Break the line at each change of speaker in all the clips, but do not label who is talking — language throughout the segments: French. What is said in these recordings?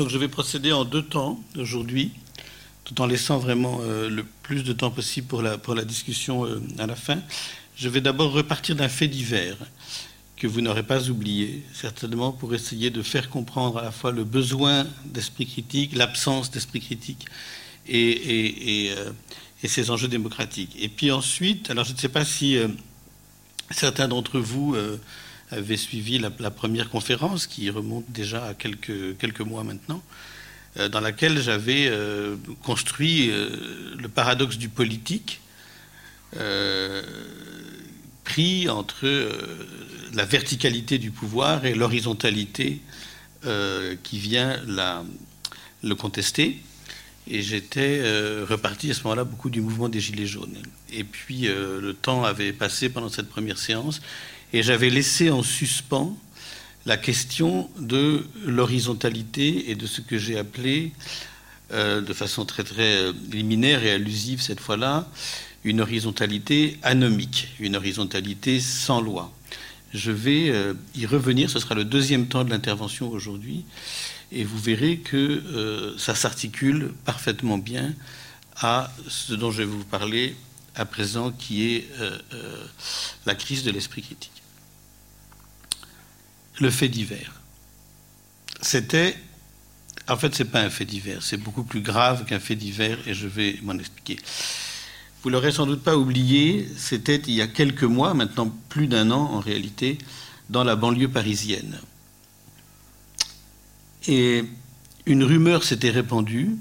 Donc je vais procéder en deux temps aujourd'hui, tout en laissant vraiment euh, le plus de temps possible pour la, pour la discussion euh, à la fin. Je vais d'abord repartir d'un fait divers que vous n'aurez pas oublié, certainement pour essayer de faire comprendre à la fois le besoin d'esprit critique, l'absence d'esprit critique et, et, et, euh, et, ses enjeux démocratiques. Et puis ensuite, alors je ne sais pas si certains d'entre vous avait suivi la, première conférence qui remonte déjà à quelques, quelques mois maintenant, euh, dans laquelle j'avais euh, construit euh, le paradoxe du politique pris entre la verticalité du pouvoir et l'horizontalité qui vient le contester. Et j'étais reparti à ce moment-là beaucoup du mouvement des Gilets jaunes. Et puis le temps avait passé pendant cette première séance et j'avais laissé en suspens la question de l'horizontalité et de ce que j'ai appelé, euh, de façon très très liminaire et allusive cette fois-là, une horizontalité anomique, une horizontalité sans loi. Je vais euh, y revenir, ce sera le deuxième temps de l'intervention aujourd'hui, et vous verrez que euh, ça s'articule parfaitement bien à ce dont je vais vous parler à présent, qui est euh, euh, la crise de l'esprit critique le fait divers. C'était, en fait, c'est pas un fait divers, c'est beaucoup plus grave qu'un fait divers, et je vais m'en expliquer. Vous l'aurez sans doute pas oublié, c'était il y a quelques mois, maintenant plus d'un an en réalité, dans la banlieue parisienne. Et une rumeur s'était répandue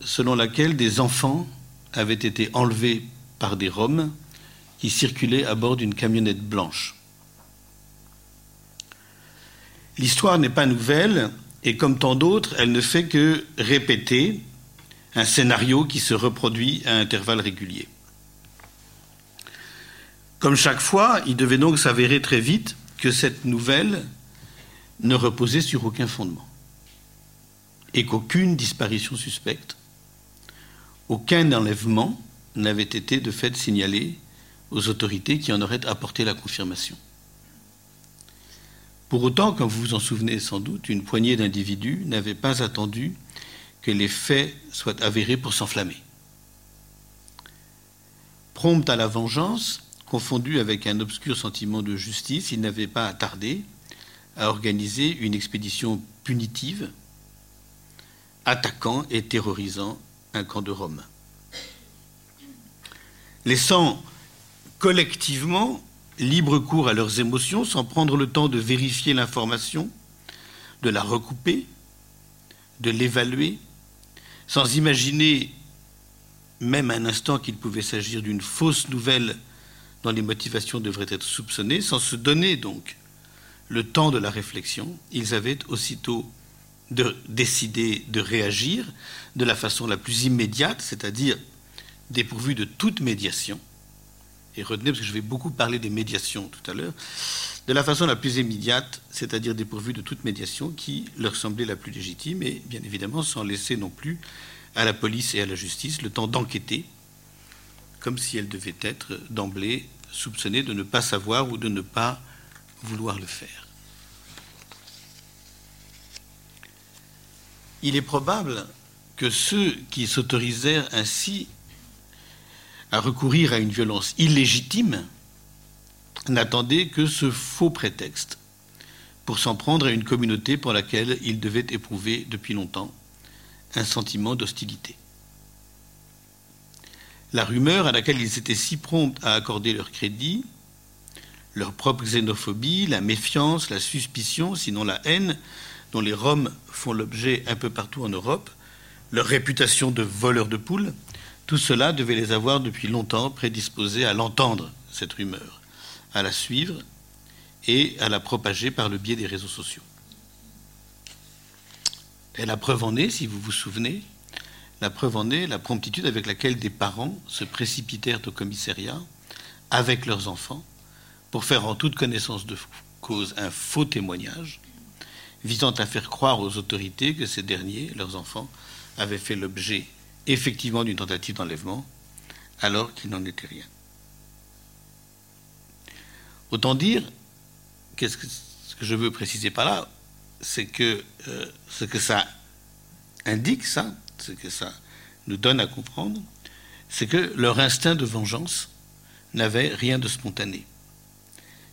selon laquelle des enfants avaient été enlevés par des Roms qui circulaient à bord d'une camionnette blanche. L'histoire n'est pas nouvelle et comme tant d'autres, elle ne fait que répéter un scénario qui se reproduit à intervalles réguliers. Comme chaque fois, il devait donc s'avérer très vite que cette nouvelle ne reposait sur aucun fondement et qu'aucune disparition suspecte, aucun enlèvement n'avait été de fait signalé aux autorités qui en auraient apporté la confirmation. Pour autant, comme vous vous en souvenez sans doute, une poignée d'individus n'avait pas attendu que les faits soient avérés pour s'enflammer. Prompt à la vengeance, confondu avec un obscur sentiment de justice, il n'avait pas attardé à organiser une expédition punitive, attaquant et terrorisant un camp de Rome. Laissant collectivement libre cours à leurs émotions sans prendre le temps de vérifier l'information, de la recouper, de l'évaluer, sans imaginer même un instant qu'il pouvait s'agir d'une fausse nouvelle dont les motivations devraient être soupçonnées, sans se donner donc le temps de la réflexion, ils avaient aussitôt de décider de réagir de la façon la plus immédiate, c'est-à-dire dépourvu de toute médiation, et retenez, parce que je vais beaucoup parler des médiations tout à l'heure, de la façon la plus immédiate, c'est-à-dire dépourvue de toute médiation qui leur semblait la plus légitime, et bien évidemment sans laisser non plus à la police et à la justice le temps d'enquêter, comme si elles devaient être d'emblée soupçonnées de ne pas savoir ou de ne pas vouloir le faire. Il est probable que ceux qui s'autorisèrent ainsi à recourir à une violence illégitime n'attendait que ce faux prétexte pour s'en prendre à une communauté pour laquelle il devait éprouver depuis longtemps un sentiment d'hostilité. La rumeur à laquelle ils étaient si prompts à accorder leur crédit, leur propre xénophobie, la méfiance, la suspicion, sinon la haine, dont les Roms font l'objet un peu partout en Europe, leur réputation de voleurs de poules, tout cela devait les avoir depuis longtemps prédisposés à l'entendre, cette rumeur, à la suivre et à la propager par le biais des réseaux sociaux. Et la preuve en est, si vous vous souvenez, la preuve en est la promptitude avec laquelle des parents se précipitèrent au commissariat avec leurs enfants pour faire en toute connaissance de cause un faux témoignage visant à faire croire aux autorités que ces derniers, leurs enfants, avaient fait l'objet effectivement d'une tentative d'enlèvement, alors qu'il n'en était rien. Autant dire, ce que je veux préciser par là, c'est que euh, ce que ça indique ça, ce que ça nous donne à comprendre, c'est que leur instinct de vengeance n'avait rien de spontané,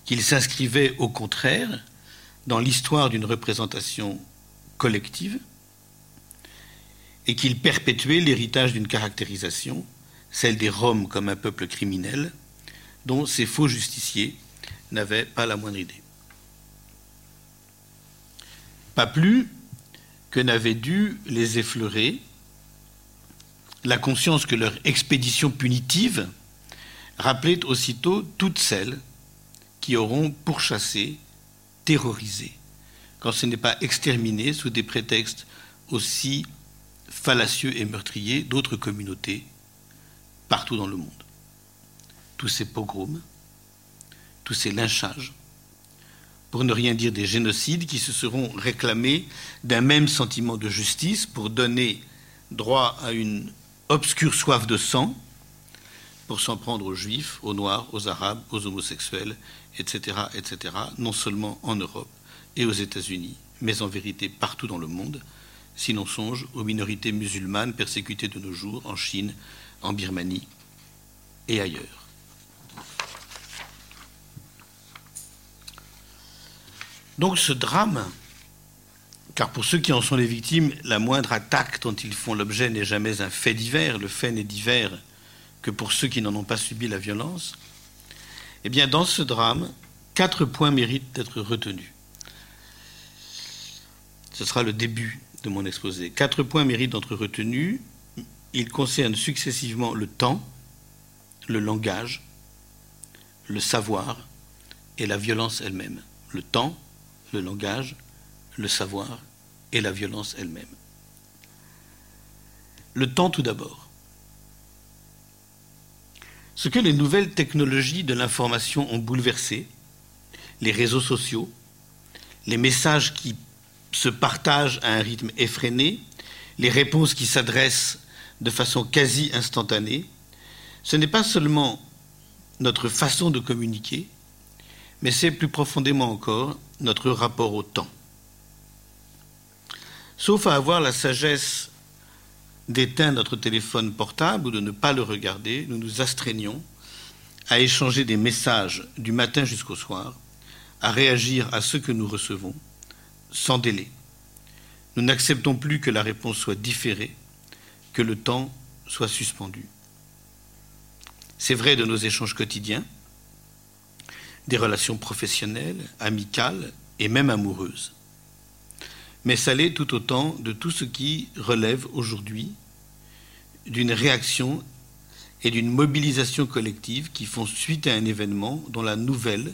qu'il s'inscrivait au contraire dans l'histoire d'une représentation collective et qu'il perpétuait l'héritage d'une caractérisation, celle des Roms comme un peuple criminel, dont ces faux justiciers n'avaient pas la moindre idée. Pas plus que n'avait dû les effleurer la conscience que leur expédition punitive rappelait aussitôt toutes celles qui auront pourchassé, terrorisé, quand ce n'est pas exterminé sous des prétextes aussi fallacieux et meurtriers d'autres communautés partout dans le monde. Tous ces pogroms, tous ces lynchages, pour ne rien dire des génocides qui se seront réclamés d'un même sentiment de justice pour donner droit à une obscure soif de sang, pour s'en prendre aux juifs, aux noirs, aux arabes, aux homosexuels, etc., etc., non seulement en Europe et aux États-Unis, mais en vérité partout dans le monde, si l'on songe aux minorités musulmanes persécutées de nos jours en Chine, en Birmanie et ailleurs. Donc ce drame, car pour ceux qui en sont les victimes, la moindre attaque dont ils font l'objet n'est jamais un fait divers, le fait n'est divers que pour ceux qui n'en ont pas subi la violence, eh bien dans ce drame, quatre points méritent d'être retenus. Ce sera le début de mon exposé. Quatre points méritent d'être retenus. Ils concernent successivement le temps, le langage, le savoir et la violence elle-même. Le temps, le langage, le savoir et la violence elle-même. Le temps tout d'abord. Ce que les nouvelles technologies de l'information ont bouleversé, les réseaux sociaux, les messages qui se partagent à un rythme effréné, les réponses qui s'adressent de façon quasi instantanée, ce n'est pas seulement notre façon de communiquer, mais c'est plus profondément encore notre rapport au temps. Sauf à avoir la sagesse d'éteindre notre téléphone portable ou de ne pas le regarder, nous nous astreignons à échanger des messages du matin jusqu'au soir, à réagir à ce que nous recevons, sans délai. Nous n'acceptons plus que la réponse soit différée, que le temps soit suspendu. C'est vrai de nos échanges quotidiens, des relations professionnelles, amicales et même amoureuses. Mais ça l'est tout autant de tout ce qui relève aujourd'hui d'une réaction et d'une mobilisation collective qui font suite à un événement dont la nouvelle,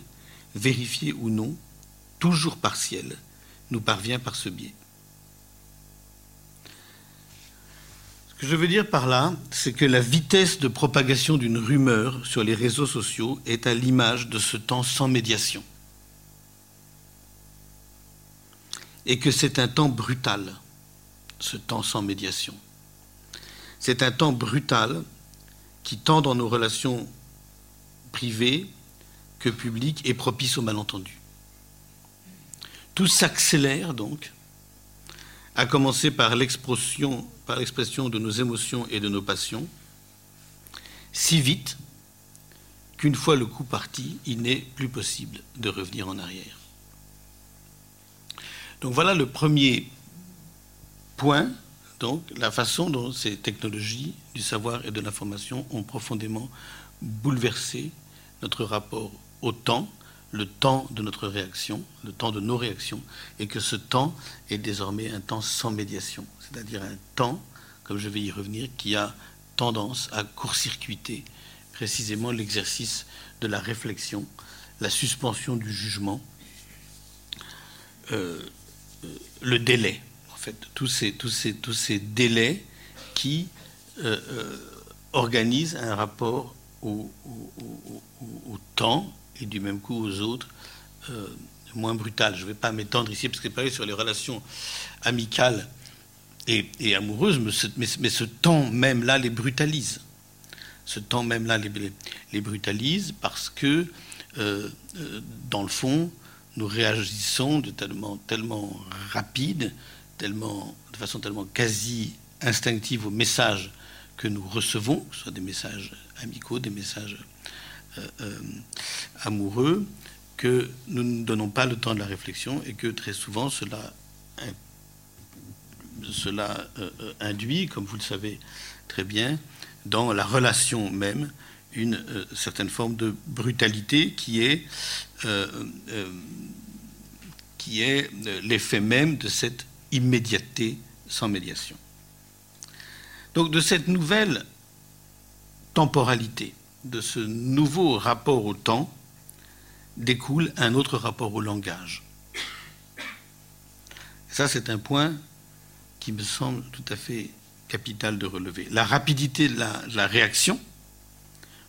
vérifiée ou non, toujours partielle, nous parvient par ce biais. Ce que je veux dire par là, c'est que la vitesse de propagation d'une rumeur sur les réseaux sociaux est à l'image de ce temps sans médiation. Et que c'est un temps brutal, ce temps sans médiation. C'est un temps brutal qui, tant dans nos relations privées que publiques, est propice au malentendu. Tout s'accélère donc, à commencer par l'expression, de nos émotions et de nos passions, si vite qu'une fois le coup parti, il n'est plus possible de revenir en arrière. Donc voilà le premier point, donc la façon dont ces technologies du savoir et de l'information ont profondément bouleversé notre rapport au temps, le temps de notre réaction, le temps de nos réactions, et que ce temps est désormais un temps sans médiation, c'est-à-dire un temps, comme je vais y revenir, qui a tendance à court-circuiter précisément l'exercice de la réflexion, la suspension du jugement, euh, euh, le délai, en fait, tous ces, tous ces, tous ces délais qui euh, organisent un rapport au, au temps et du même coup aux autres euh, moins brutales. Je ne vais pas m'étendre ici parce que parler sur les relations amicales et, amoureuses, mais ce, temps même-là les brutalise. Ce temps même-là les, brutalise parce que, euh, euh, dans le fond, nous réagissons de tellement, tellement rapide de façon tellement quasi instinctive aux messages que nous recevons, que ce soit des messages amicaux, des messages amoureux, que nous ne donnons pas le temps de la réflexion et que très souvent cela, euh, induit, comme vous le savez très bien, dans la relation même, une certaine forme de brutalité qui est l'effet même de cette immédiateté sans médiation. Donc de cette nouvelle temporalité, de ce nouveau rapport au temps, découle un autre rapport au langage. ça, c'est un point qui me semble tout à fait capital de relever. La rapidité de la, réaction,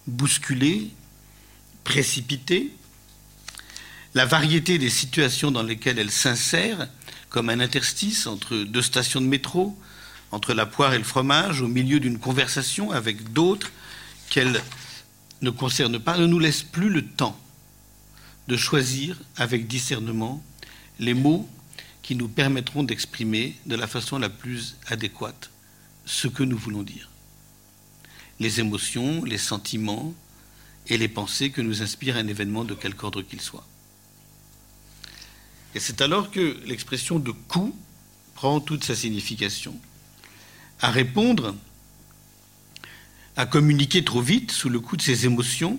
bousculée, précipitée, la variété des situations dans lesquelles elle s'insère, comme un interstice entre deux stations de métro, entre la poire et le fromage, au milieu d'une conversation avec d'autres qu'elle ne concerne pas, ne nous laisse plus le temps de choisir avec discernement les mots qui nous permettront d'exprimer de la façon la plus adéquate ce que nous voulons dire. Les émotions, les sentiments et les pensées que nous inspire un événement de quelque ordre qu'il soit. Et c'est alors que l'expression de coup prend toute sa signification à répondre, à communiquer trop vite sous le coup de ses émotions,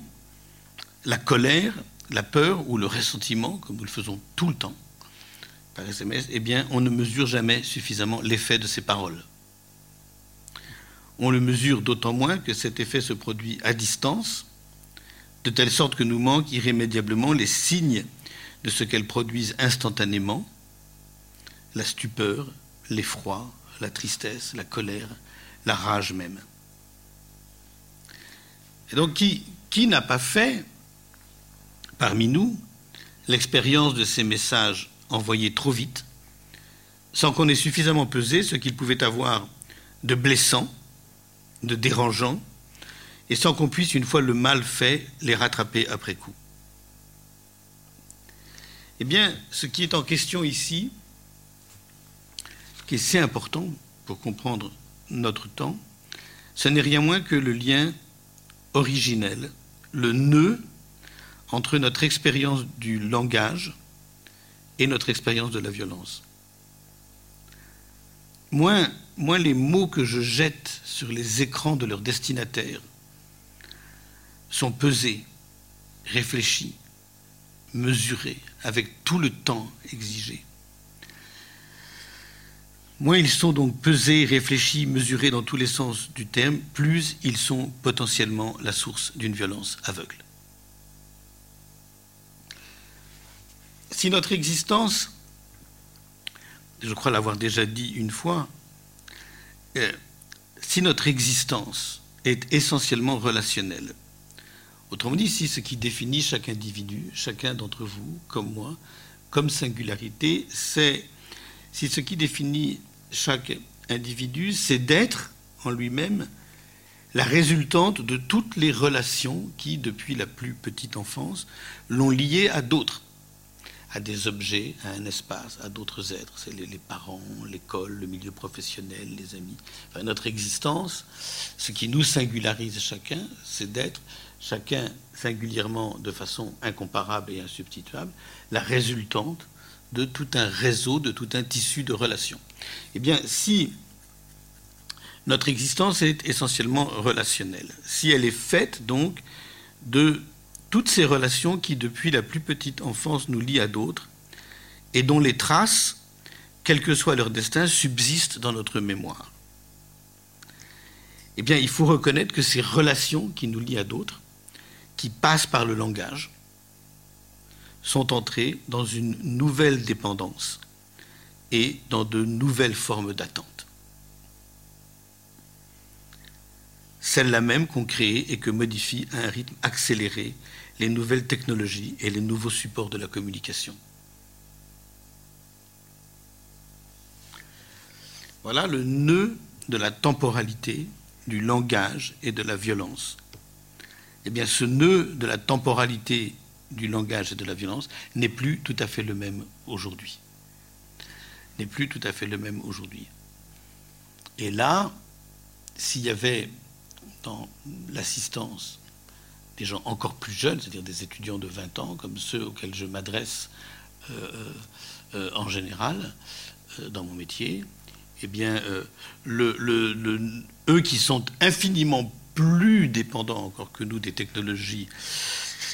la colère, la peur ou le ressentiment, comme nous le faisons tout le temps par SMS, eh bien, on ne mesure jamais suffisamment l'effet de ces paroles. On le mesure d'autant moins que cet effet se produit à distance, de telle sorte que nous manquent irrémédiablement les signes de ce qu'elles produisent instantanément, la stupeur, l'effroi, la tristesse, la colère, la rage même. Et donc qui, n'a pas fait parmi nous l'expérience de ces messages envoyés trop vite, sans qu'on ait suffisamment pesé ce qu'ils pouvaient avoir de blessant, de dérangeant, et sans qu'on puisse, une fois le mal fait, les rattraper après coup? Eh bien, ce qui est en question ici, qui est si important pour comprendre notre temps, ce n'est rien moins que le lien originel, le nœud entre notre expérience du langage et notre expérience de la violence. Moins, moins les mots que je jette sur les écrans de leurs destinataires sont pesés, réfléchis, mesurés, avec tout le temps exigé, Moins ils sont donc pesés, réfléchis, mesurés dans tous les sens du terme, plus ils sont potentiellement la source d'une violence aveugle. Si notre existence, je crois l'avoir déjà dit une fois, euh, si notre existence est essentiellement relationnelle, autrement dit, si ce qui définit chaque individu, chacun d'entre vous, comme moi, comme singularité, c'est si ce qui définit chaque individu, c'est d'être en lui-même la résultante de toutes les relations qui, depuis la plus petite enfance, l'ont lié à d'autres, à des objets, à un espace, à d'autres êtres. C'est les, parents, l'école, le milieu professionnel, les amis. notre existence, ce qui nous singularise chacun, c'est d'être chacun singulièrement de façon incomparable et insubstituable, la résultante de tout un réseau, de tout un tissu de relations. Eh bien, si notre existence est essentiellement relationnelle, si elle est faite donc de toutes ces relations qui, depuis la plus petite enfance, nous lient à d'autres, et dont les traces, quel que soit leur destin, subsistent dans notre mémoire. Eh bien, il faut reconnaître que ces relations qui nous lient à d'autres, qui passent par le langage, sont entrés dans une nouvelle dépendance et dans de nouvelles formes d'attente. Celles-là même qu'ont créé et que modifient à un rythme accéléré les nouvelles technologies et les nouveaux supports de la communication. Voilà le nœud de la temporalité, du langage et de la violence. Eh bien, ce nœud de la temporalité du langage et de la violence n'est plus tout à fait le même aujourd'hui. N'est plus tout à fait le même aujourd'hui. Et là, s'il y avait dans l'assistance des gens encore plus jeunes, c'est-à-dire des étudiants de 20 ans, comme ceux auxquels je m'adresse euh, euh, en général euh, dans mon métier, eh bien, eux qui sont infiniment plus dépendants encore que nous des technologies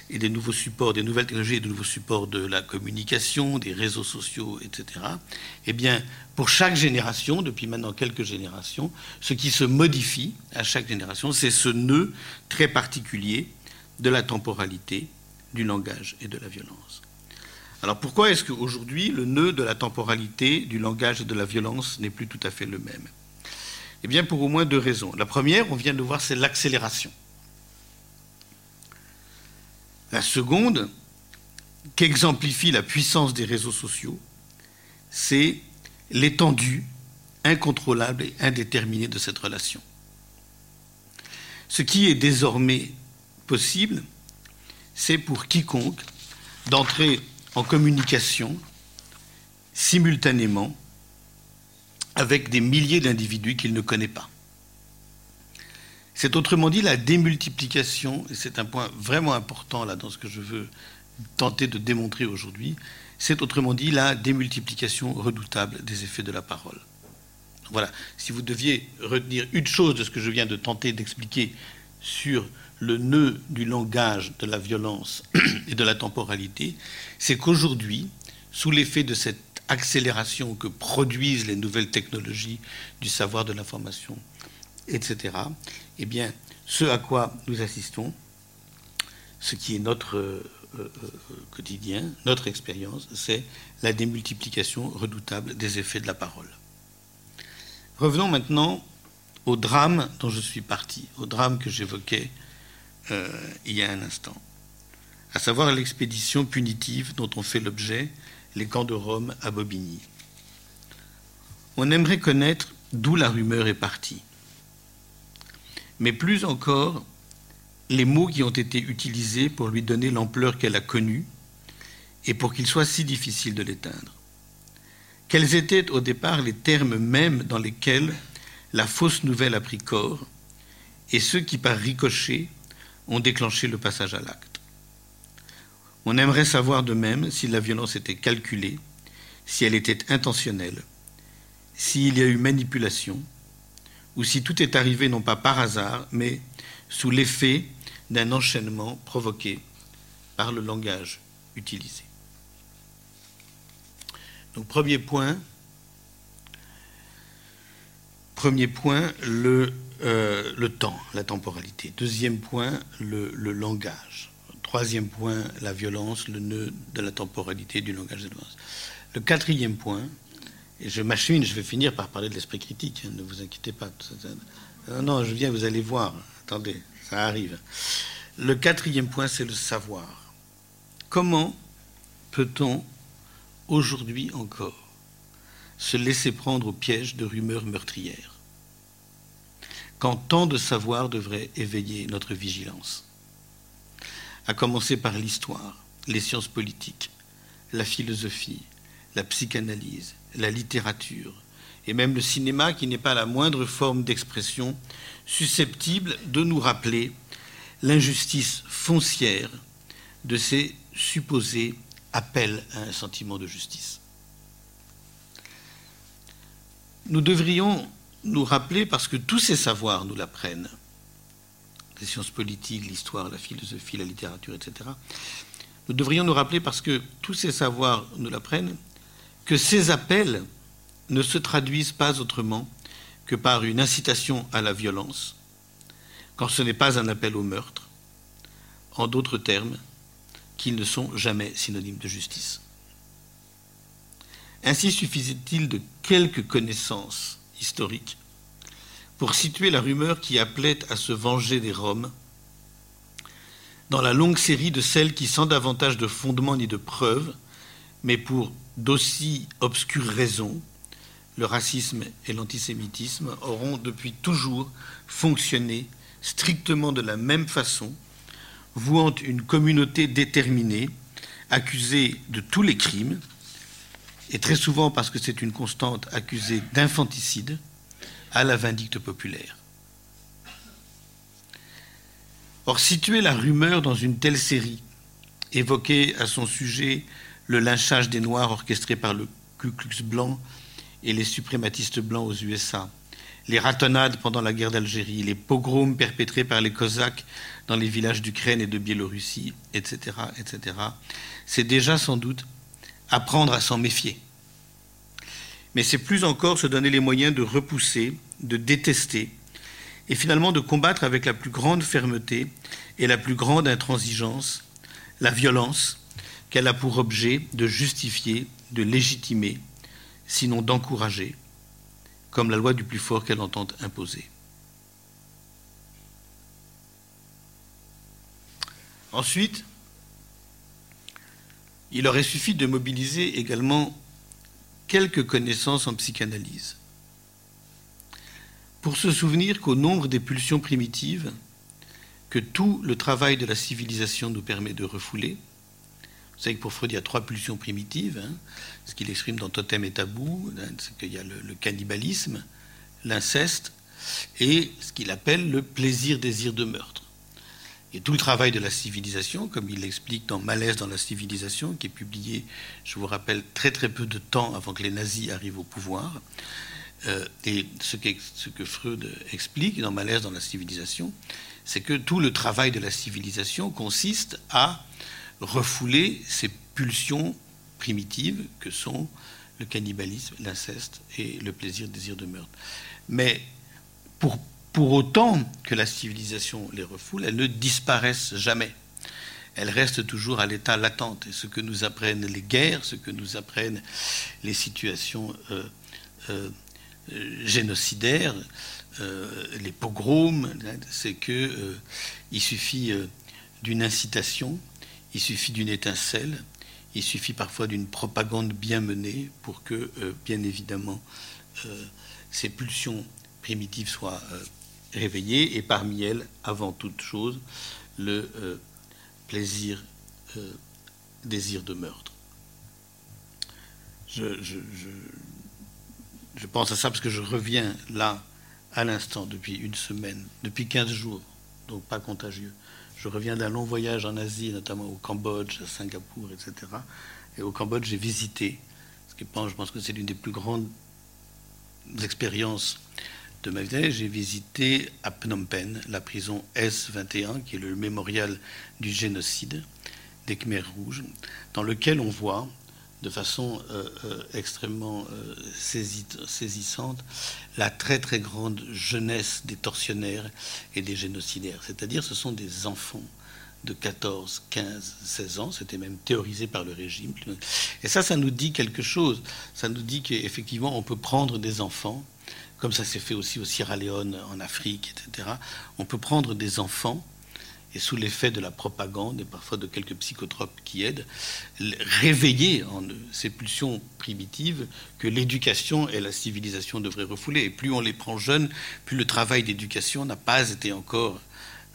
et des nouveaux supports, des nouvelles technologies et des nouveaux supports de la communication, des réseaux sociaux, etc., eh bien, pour chaque génération, depuis maintenant quelques générations, ce qui se modifie à chaque génération, c'est ce nœud très particulier de la temporalité, du langage et de la violence. Alors pourquoi est-ce qu'aujourd'hui le nœud de la temporalité, du langage et de la violence n'est plus tout à fait le même? Eh bien pour au moins deux raisons. La première, on vient de voir, c'est l'accélération. La seconde, qu'exemplifie la puissance des réseaux sociaux, c'est l'étendue incontrôlable et indéterminée de cette relation. Ce qui est désormais possible, c'est pour quiconque d'entrer en communication simultanément avec des milliers d'individus qu'il ne connaît pas. C'est autrement dit la démultiplication, et c'est un point vraiment important là dans ce que je veux tenter de démontrer aujourd'hui, c'est autrement dit la démultiplication redoutable des effets de la parole. Voilà, si vous deviez retenir une chose de ce que je viens de tenter d'expliquer sur le nœud du langage, de la violence et de la temporalité, c'est qu'aujourd'hui, sous l'effet de cette accélération que produisent les nouvelles technologies du savoir de l'information, etc., eh bien, ce à quoi nous assistons, ce qui est notre euh, euh, quotidien, notre expérience, c'est la démultiplication redoutable des effets de la parole. Revenons maintenant au drame dont je suis parti, au drame que j'évoquais euh, il y a un instant, à savoir l'expédition punitive dont ont fait l'objet les camps de Rome à Bobigny. On aimerait connaître d'où la rumeur est partie, mais plus encore les mots qui ont été utilisés pour lui donner l'ampleur qu'elle a connue et pour qu'il soit si difficile de l'éteindre. Quels étaient au départ les termes mêmes dans lesquels la fausse nouvelle a pris corps et ceux qui, par ricochet, ont déclenché le passage à l'acte? On aimerait savoir de même si la violence était calculée, si elle était intentionnelle, s'il y a eu manipulation, ou si tout est arrivé non pas par hasard, mais sous l'effet d'un enchaînement provoqué par le langage utilisé. Donc premier point, premier point, le euh, le temps, la temporalité. Deuxième point, le, langage. Troisième point, la violence, le nœud de la temporalité du langage de violence. Le quatrième point, et je m'achemine, je vais finir par parler de l'esprit critique, hein, ne vous inquiétez pas. Non, non, je viens, vous allez voir. Attendez, ça arrive. Le quatrième point, c'est le savoir. Comment peut-on, aujourd'hui encore, se laisser prendre au piège de rumeurs meurtrières quand tant de savoir devrait éveiller notre vigilance? À commencer par l'histoire, les sciences politiques, la philosophie, la psychanalyse, la littérature, et même le cinéma qui n'est pas la moindre forme d'expression susceptible de nous rappeler l'injustice foncière de ces supposés appels à un sentiment de justice. Nous devrions nous rappeler, parce que tous ces savoirs nous l'apprennent, les sciences politiques, l'histoire, la philosophie, la littérature, etc., nous devrions nous rappeler, parce que tous ces savoirs nous l'apprennent, que ces appels ne se traduisent pas autrement que par une incitation à la violence, quand ce n'est pas un appel au meurtre, en d'autres termes, qu'ils ne sont jamais synonymes de justice. Ainsi suffisait-il de quelques connaissances historique pour situer la rumeur qui appelait à se venger des Roms dans la longue série de celles qui, sans davantage de fondement ni de preuves, mais pour d'aussi obscures raisons, le racisme et l'antisémitisme auront depuis toujours fonctionné strictement de la même façon, vouant une communauté déterminée, accusée de tous les crimes, et très souvent parce que c'est une constante accusée d'infanticide, à la vindicte populaire. Or, situer la rumeur dans une telle série, évoquer à son sujet le lynchage des Noirs orchestré par le Ku Klux Blanc et les suprématistes blancs aux USA, les ratonnades pendant la guerre d'Algérie, les pogroms perpétrés par les Cosaques dans les villages d'Ukraine et de Biélorussie, etc., etc., c'est déjà sans doute apprendre à s'en méfier. Mais c'est plus encore se donner les moyens de repousser, de détester, et finalement de combattre avec la plus grande fermeté et la plus grande intransigeance la violence qu'elle a pour objet de justifier, de légitimer, sinon d'encourager, comme la loi du plus fort qu'elle entend imposer. Ensuite, il aurait suffi de mobiliser également quelques connaissances en psychanalyse pour se souvenir qu'au nombre des pulsions primitives, que tout le travail de la civilisation nous permet de refouler, vous savez que pour Freud, il y a trois pulsions primitives. Hein. Ce qu'il exprime dans Totem et Tabou, hein, c'est qu'il y a le, cannibalisme, l'inceste et ce qu'il appelle le plaisir-désir de meurtre. Et tout le travail de la civilisation, comme il l'explique dans Malaise dans la civilisation, qui est publié, je vous rappelle, très très peu de temps avant que les nazis arrivent au pouvoir, euh, et ce que, ce que, Freud explique dans Malaise dans la civilisation, c'est que tout le travail de la civilisation consiste à refouler ces pulsions primitives que sont le cannibalisme, l'inceste et le plaisir, désir de meurtre. Mais pour, pour autant que la civilisation les refoule, elles ne disparaissent jamais. Elles restent toujours à l'état latente. Et ce que nous apprennent les guerres, ce que nous apprennent les situations euh, euh, génocidaires, euh, les pogroms, c'est qu'il il suffit d'une incitation, il suffit d'une étincelle, il suffit parfois d'une propagande bien menée pour que, euh, bien évidemment, euh, ces pulsions primitives soient euh, réveillées, et parmi elles, avant toute chose, le plaisir, désir de meurtre. Je, je, pense à ça parce que je reviens là, à l'instant, depuis une semaine, depuis 15 jours, donc pas contagieux, je reviens d'un long voyage en Asie, notamment au Cambodge, à Singapour, etc. Et au Cambodge, j'ai visité, ce qui je pense que c'est l'une des plus grandes expériences de ma vie. J'ai visité à Phnom Penh la prison S21, qui est le mémorial du génocide des Khmers rouges, dans lequel on voit de façon euh, euh, extrêmement euh, saisissante la très très grande jeunesse des tortionnaires et des génocidaires. C'est-à-dire ce sont des enfants de 14, 15, 16 ans, c'était même théorisé par le régime. Et ça, ça nous dit quelque chose. Ça nous dit qu'effectivement, on peut prendre des enfants, comme ça s'est fait aussi au Sierra Leone, en Afrique, etc. On peut prendre des enfants sous l'effet de la propagande et parfois de quelques psychotropes qui aident, réveiller en ces pulsions primitives que l'éducation et la civilisation devraient refouler. Et plus on les prend jeunes, plus le travail d'éducation n'a pas été encore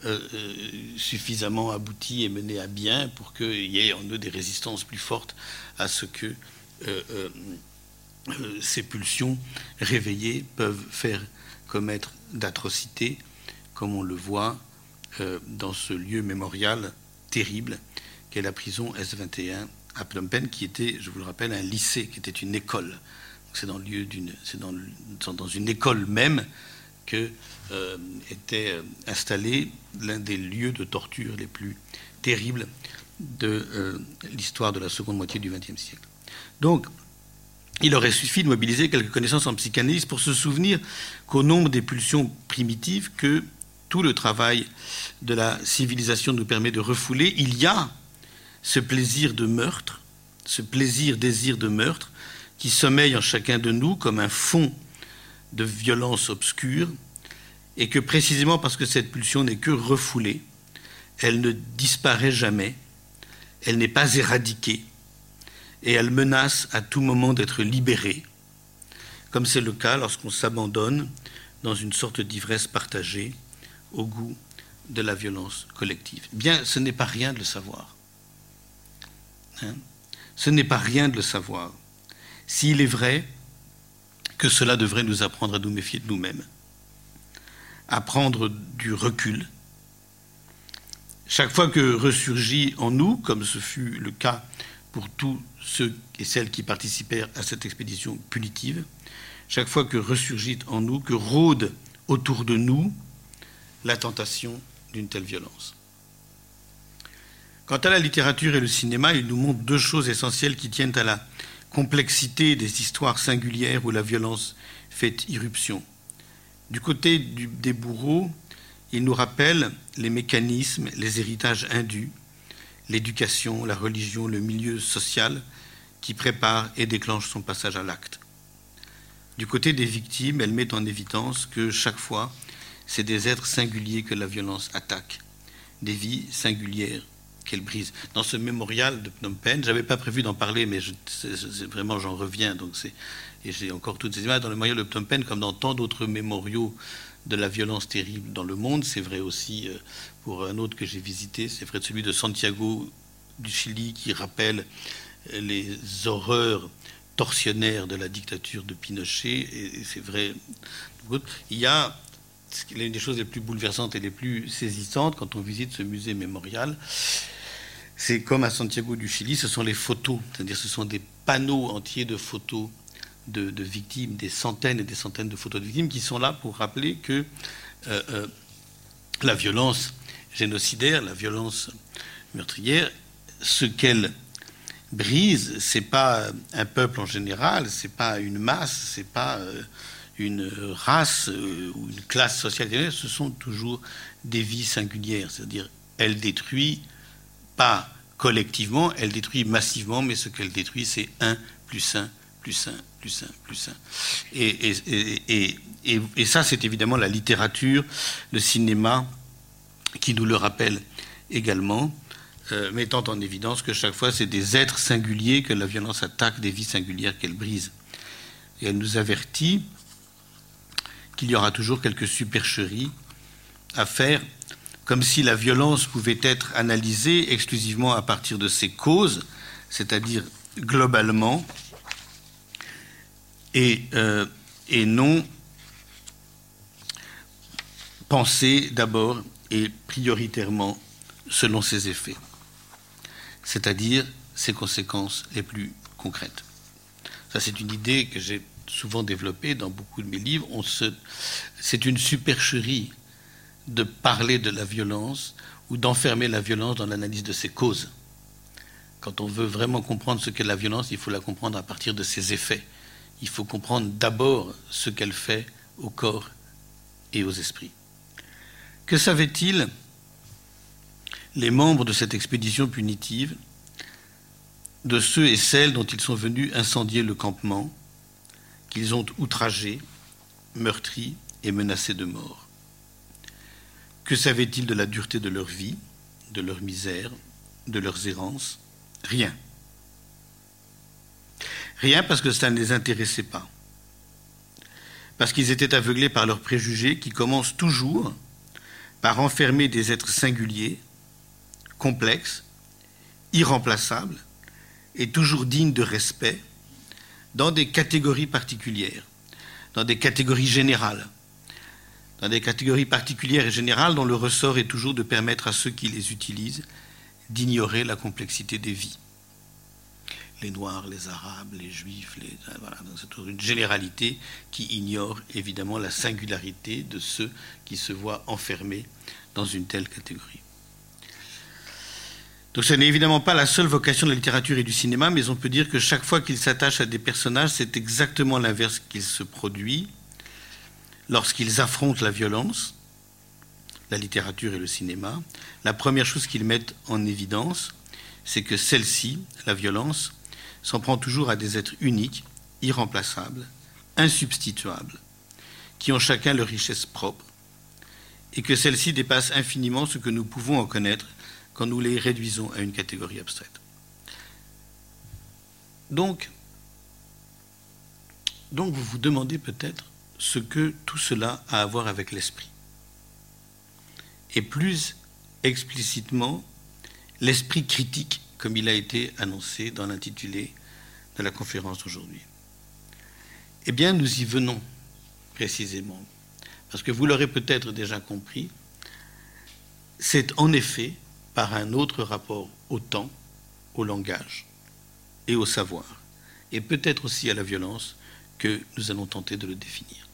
euh, euh, suffisamment abouti et mené à bien pour qu'il y ait en eux des résistances plus fortes à ce que euh, ces pulsions réveillées peuvent faire commettre d'atrocités, comme on le voit dans ce lieu mémorial terrible qu'est la prison S21 à Phnom Penh, qui était, je vous le rappelle, un lycée, qui était une école. C'est dans, dans, dans, une école même que euh, était euh, installé l'un des lieux de torture les plus terribles de l'histoire de la seconde moitié du XXe siècle. Donc, il aurait suffi de mobiliser quelques connaissances en psychanalyse pour se souvenir qu'au nombre des pulsions primitives que tout le travail de la civilisation nous permet de refouler, il y a ce plaisir de meurtre, ce plaisir désir de meurtre qui sommeille en chacun de nous comme un fond de violence obscure, et que précisément parce que cette pulsion n'est que refoulée, elle ne disparaît jamais, elle n'est pas éradiquée, et elle menace à tout moment d'être libérée, comme c'est le cas lorsqu'on s'abandonne dans une sorte d'ivresse partagée au goût de la violence collective. Bien, ce n'est pas rien de le savoir. Hein. ce n'est pas rien de le savoir. s'il est vrai que cela devrait nous apprendre à nous méfier de nous-mêmes, à prendre du recul. Chaque fois que ressurgit en nous, comme ce fut le cas pour tous ceux et celles qui participèrent à cette expédition punitive, chaque fois que ressurgit en nous, que rôde autour de nous la tentation d'une telle violence. Quant à la littérature et le cinéma, ils nous montrent deux choses essentielles qui tiennent à la complexité des histoires singulières où la violence fait irruption. Du côté des bourreaux, ils nous rappellent les mécanismes, les héritages indus, l'éducation, la religion, le milieu social qui prépare et déclenche son passage à l'acte. Du côté des victimes, elle met en évidence que chaque fois, c'est des êtres singuliers que la violence attaque, des vies singulières qu'elle brise. Dans ce mémorial de Phnom Penh, j'avais pas prévu d'en parler, mais vraiment j'en reviens. Donc et j'ai encore toutes ces images dans le mémorial de Phnom Penh, comme dans tant d'autres mémoriaux de la violence terrible dans le monde. C'est vrai aussi euh, pour un autre que j'ai visité, c'est vrai de celui de Santiago du Chili qui rappelle euh, les horreurs tortionnaires de la dictature de Pinochet. Et c'est vrai. Il y a l'une des choses les plus bouleversantes et les plus saisissantes quand on visite ce musée mémorial, c'est comme à Santiago du Chili, ce sont les photos, c'est-à-dire ce sont des panneaux entiers de photos de, victimes, des centaines et des centaines de photos de victimes qui sont là pour rappeler que euh, euh, la violence génocidaire, la violence meurtrière, ce qu'elle brise, c'est pas un peuple en général, c'est pas une masse, c'est pas euh, une race ou une classe sociale, ce sont toujours des vies singulières, c'est-à-dire elle détruit pas collectivement, elle détruit massivement, mais ce qu'elle détruit, c'est un plus un plus un plus sain, plus sain. Et, et, et, et ça, c'est évidemment la littérature, le cinéma qui nous le rappelle également, euh, mettant en évidence que chaque fois, c'est des êtres singuliers que la violence attaque, des vies singulières qu'elle brise. Et elle nous avertit qu'il y aura toujours quelques supercheries à faire, comme si la violence pouvait être analysée exclusivement à partir de ses causes, c'est-à-dire globalement, euh, et, non penser d'abord et prioritairement selon ses effets, c'est-à-dire ses conséquences les plus concrètes. Ça, c'est une idée que j'ai souvent développée dans beaucoup de mes livres. c'est une supercherie de parler de la violence ou d'enfermer la violence dans l'analyse de ses causes. Quand on veut vraiment comprendre ce qu'est la violence, il faut la comprendre à partir de ses effets il faut comprendre d'abord ce qu'elle fait au corps et aux esprits. Que savaient-ils les membres de cette expédition punitive de ceux et celles dont ils sont venus incendier le campement, qu'ils ont outragé, meurtri et menacé de mort Que savaient-ils de la dureté de leur vie, de leur misère, de leurs errances? Rien. Rien parce que ça ne les intéressait pas. Parce qu'ils étaient aveuglés par leurs préjugés qui commencent toujours par enfermer des êtres singuliers, complexes, irremplaçables et toujours dignes de respect dans des catégories particulières, dans des catégories générales, dans des catégories particulières et générales dont le ressort est toujours de permettre à ceux qui les utilisent d'ignorer la complexité des vies les Noirs, les Arabes, les Juifs, les, euh, voilà, c'est une généralité qui ignore évidemment la singularité de ceux qui se voient enfermés dans une telle catégorie. Donc ce n'est évidemment pas la seule vocation de la littérature et du cinéma, mais on peut dire que chaque fois qu'ils s'attachent à des personnages, c'est exactement l'inverse qu'il se produit lorsqu'ils affrontent la violence, la littérature et le cinéma. La première chose qu'ils mettent en évidence, c'est que celle-ci, la violence, s'en prend toujours à des êtres uniques, irremplaçables, insubstituables, qui ont chacun leur richesse propre, et que celle-ci dépasse infiniment ce que nous pouvons en connaître quand nous les réduisons à une catégorie abstraite. Donc, donc vous vous demandez peut-être ce que tout cela a à voir avec l'esprit. Et plus explicitement, l'esprit critique comme il a été annoncé dans l'intitulé de la conférence d'aujourd'hui. Eh bien, nous y venons précisément. Parce que vous l'aurez peut-être déjà compris, c'est en effet par un autre rapport au temps, au langage et au savoir, et peut-être aussi à la violence, que nous allons tenter de le définir.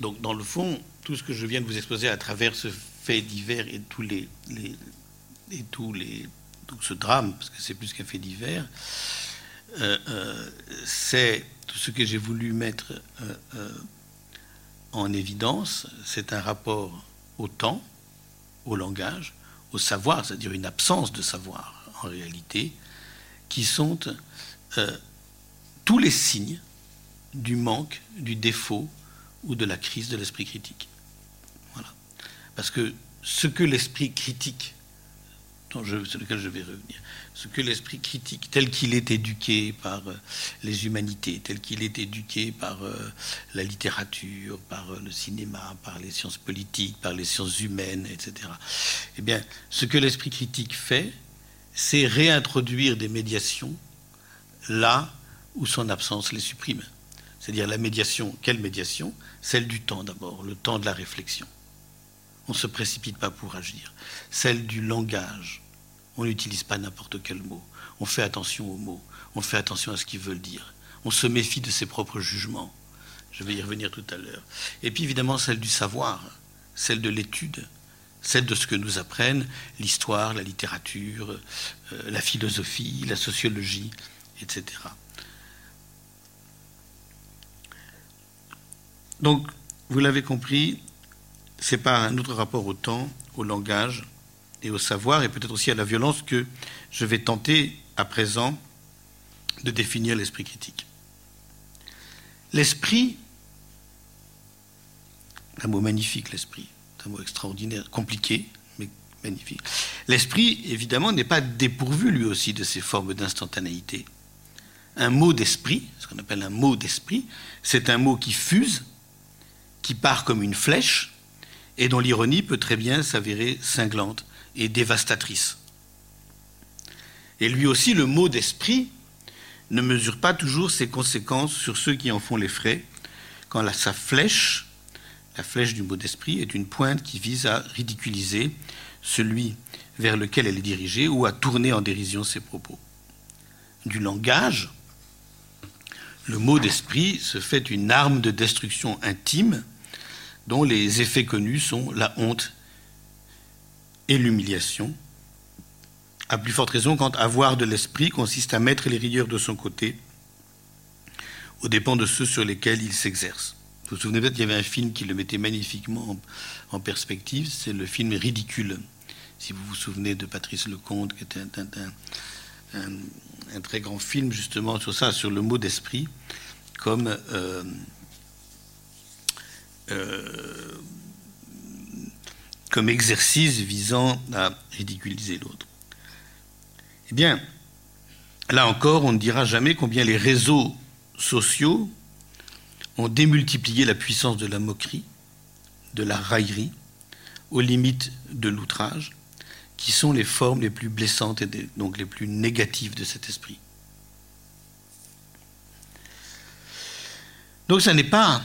Donc, dans le fond, tout ce que je viens de vous exposer à travers ce fait divers et tous les, et tous les tout ce drame, parce que c'est plus qu'un fait divers, euh, euh, c'est tout ce que j'ai voulu mettre euh, en évidence. C'est un rapport au temps, au langage, au savoir, c'est-à-dire une absence de savoir en réalité, qui sont tous les signes du manque, du défaut ou de la crise de l'esprit critique. Parce que ce que l'esprit critique, sur lequel je vais revenir, ce que l'esprit critique, tel qu'il est éduqué par euh, les humanités, tel qu'il est éduqué par euh, la littérature, par euh, le cinéma, par les sciences politiques, par les sciences humaines, etc. Eh bien, ce que l'esprit critique fait, c'est réintroduire des médiations là où son absence les supprime. C'est-à-dire la médiation, quelle médiation? Celle du temps d'abord, le temps de la réflexion. On ne se précipite pas pour agir. Celle du langage. On n'utilise pas n'importe quel mot. On fait attention aux mots. On fait attention à ce qu'ils veulent dire. On se méfie de ses propres jugements. Je vais y revenir tout à l'heure. Et puis évidemment celle du savoir, celle de l'étude, celle de ce que nous apprennent l'histoire, la littérature, euh, la philosophie, la sociologie, etc. Donc, vous l'avez compris, c'est par un autre rapport au temps, au langage et au savoir, et peut-être aussi à la violence, que je vais tenter à présent de définir l'esprit critique. L'esprit, un mot magnifique, l'esprit, un mot extraordinaire, compliqué, mais magnifique. L'esprit, évidemment, n'est pas dépourvu lui aussi de ces formes d'instantanéité. Un mot d'esprit, ce qu'on appelle un mot d'esprit, c'est un mot qui fuse qui part comme une flèche et dont l'ironie peut très bien s'avérer cinglante et dévastatrice. Et lui aussi, le mot d'esprit ne mesure pas toujours ses conséquences sur ceux qui en font les frais, quand sa flèche, la flèche du mot d'esprit, est une pointe qui vise à ridiculiser celui vers lequel elle est dirigée ou à tourner en dérision ses propos. Du langage, le mot d'esprit se fait une arme de destruction intime dont les effets connus sont la honte et l'humiliation. À plus forte raison quand avoir de l'esprit consiste à mettre les rieurs de son côté aux dépens de ceux sur lesquels il s'exerce. Vous vous souvenez peut-être qu'il y avait un film qui le mettait magnifiquement en, perspective, c'est le film Ridicule. Si vous vous souvenez de Patrice Lecomte, qui était un, très grand film justement sur ça, sur le mot d'esprit, comme euh, euh, comme exercice visant à ridiculiser l'autre. Eh bien, là encore, on ne dira jamais combien les réseaux sociaux ont démultiplié la puissance de la moquerie, de la raillerie, aux limites de l'outrage, qui sont les formes les plus blessantes et donc les plus négatives de cet esprit. Donc ça n'est pas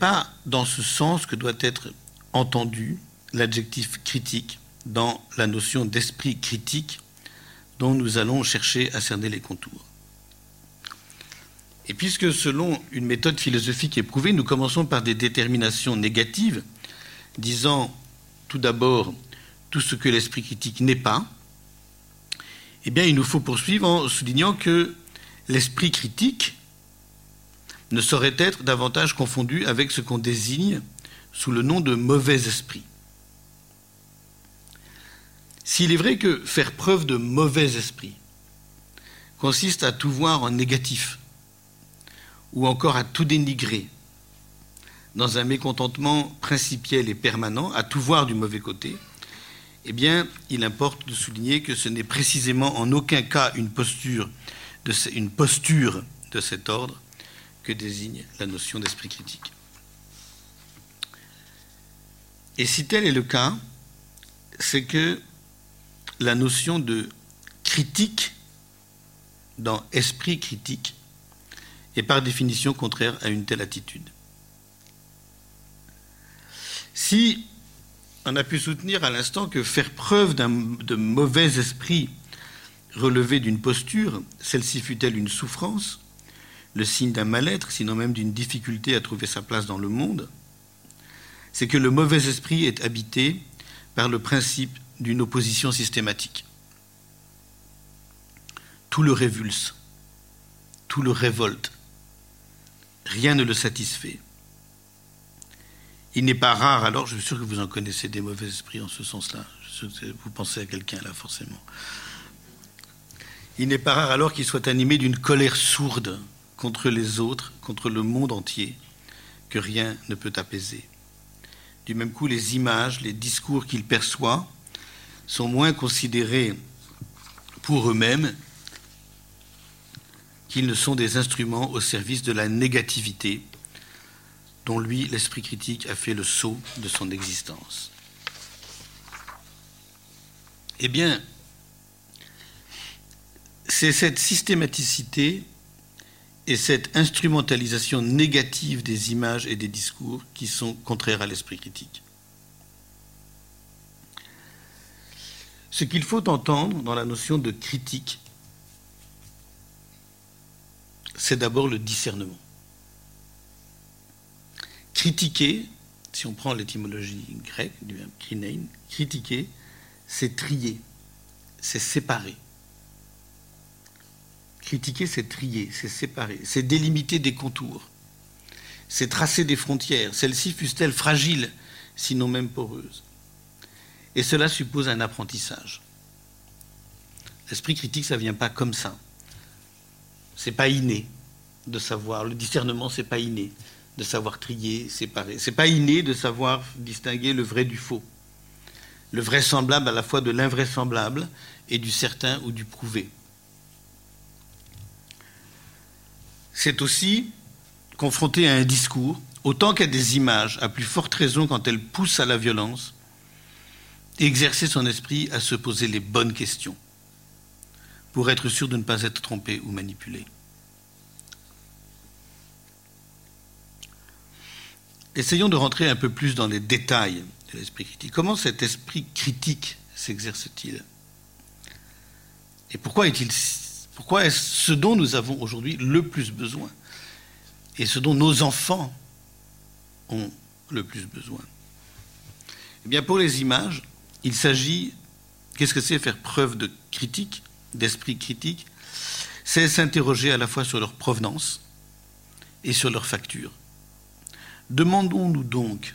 pas dans ce sens que doit être entendu l'adjectif critique dans la notion d'esprit critique dont nous allons chercher à cerner les contours. Et puisque selon une méthode philosophique éprouvée, nous commençons par des déterminations négatives, disant tout d'abord tout ce que l'esprit critique n'est pas, eh bien il nous faut poursuivre en soulignant que l'esprit critique ne saurait être davantage confondu avec ce qu'on désigne sous le nom de mauvais esprit. S'il est vrai que faire preuve de mauvais esprit consiste à tout voir en négatif, ou encore à tout dénigrer, dans un mécontentement principiel et permanent, à tout voir du mauvais côté, eh bien, il importe de souligner que ce n'est précisément en aucun cas une posture de, cet ordre, que désigne la notion d'esprit critique. Et si tel est le cas, c'est que la notion de critique dans esprit critique est par définition contraire à une telle attitude. Si on a pu soutenir à l'instant que faire preuve de mauvais esprit relevait d'une posture, celle-ci fut-elle une souffrance, le signe d'un mal-être, sinon même d'une difficulté à trouver sa place dans le monde, c'est que le mauvais esprit est habité par le principe d'une opposition systématique. Tout le révulse, tout le révolte, rien ne le satisfait. Il n'est pas rare, alors je suis sûr que vous en connaissez des mauvais esprits en ce sens-là, vous pensez à quelqu'un là forcément. Il n'est pas rare alors qu'il soit animé d'une colère sourde contre les autres, contre le monde entier, que rien ne peut apaiser. Du même coup, les images, les discours qu'il perçoit sont moins considérés pour eux-mêmes qu'ils ne sont des instruments au service de la négativité dont lui, l'esprit critique, a fait le saut de son existence. Eh bien, c'est cette systématicité et cette instrumentalisation négative des images et des discours qui sont contraires à l'esprit critique. Ce qu'il faut entendre dans la notion de critique, c'est d'abord le discernement. Critiquer, si on prend l'étymologie grecque du verbe krinein, critiquer, c'est trier, c'est séparer. Critiquer, c'est trier, c'est séparer, c'est délimiter des contours, c'est tracer des frontières. Celles-ci fussent-elles fragiles, sinon même poreuses? Et cela suppose un apprentissage. L'esprit critique, ça ne vient pas comme ça. C'est pas inné de savoir. Le discernement, c'est pas inné de savoir trier, séparer. C'est pas inné de savoir distinguer le vrai du faux. Le vraisemblable à la fois de l'invraisemblable et du certain ou du prouvé. C'est aussi confronté à un discours, autant qu'à des images, à plus forte raison quand elles poussent à la violence, exercer son esprit à se poser les bonnes questions, pour être sûr de ne pas être trompé ou manipulé. Essayons de rentrer un peu plus dans les détails de l'esprit critique. Comment cet esprit critique s'exerce-t-il? Et pourquoi est-il pourquoi est-ce ce dont nous avons aujourd'hui le plus besoin et ce dont nos enfants ont le plus besoin? Eh bien, pour les images, il s'agit, qu'est-ce que c'est faire preuve de critique, d'esprit critique? C'est s'interroger à la fois sur leur provenance et sur leur facture. Demandons-nous donc,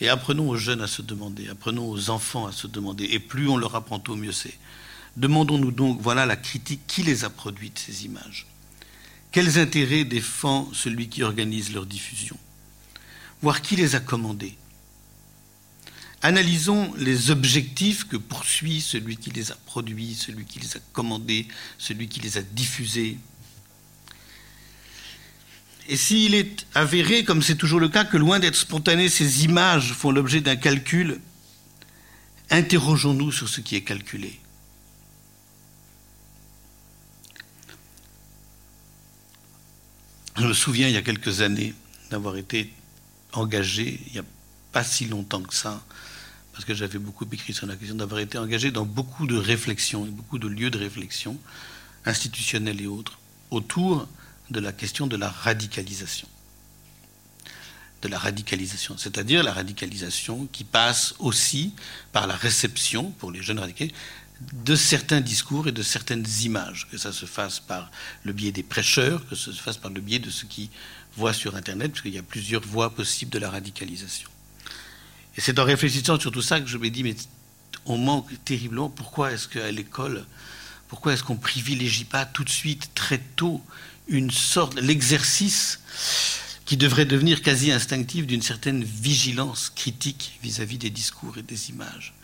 et apprenons aux jeunes à se demander, apprenons aux enfants à se demander, et plus on leur apprend tôt, mieux c'est. Demandons-nous donc, voilà la critique, qui les a produites, ces images Quels intérêts défend celui qui organise leur diffusion? Voir qui les a commandées? Analysons les objectifs que poursuit celui qui les a produits, celui qui les a commandés, celui qui les a diffusés. Et s'il est avéré, comme c'est toujours le cas, que loin d'être spontané, ces images font l'objet d'un calcul, interrogeons-nous sur ce qui est calculé. Je me souviens il y a quelques années d'avoir été engagé, il n'y a pas si longtemps que ça, parce que j'avais beaucoup écrit sur la question, d'avoir été engagé dans beaucoup de réflexions, beaucoup de lieux de réflexion, institutionnels et autres, autour de la question de la radicalisation. De la radicalisation, c'est-à-dire la radicalisation qui passe aussi par la réception, pour les jeunes radicalisés, de certains discours et de certaines images, que ça se fasse par le biais des prêcheurs, que ça se fasse par le biais de ceux qui voient sur Internet, parce qu'il y a plusieurs voies possibles de la radicalisation. Et c'est en réfléchissant sur tout ça que je me dis, mais on manque terriblement, pourquoi est-ce qu'à l'école, pourquoi est-ce qu'on privilégie pas tout de suite, très tôt, une sorte, l'exercice qui devrait devenir quasi instinctif d'une certaine vigilance critique vis à -vis des discours et des images?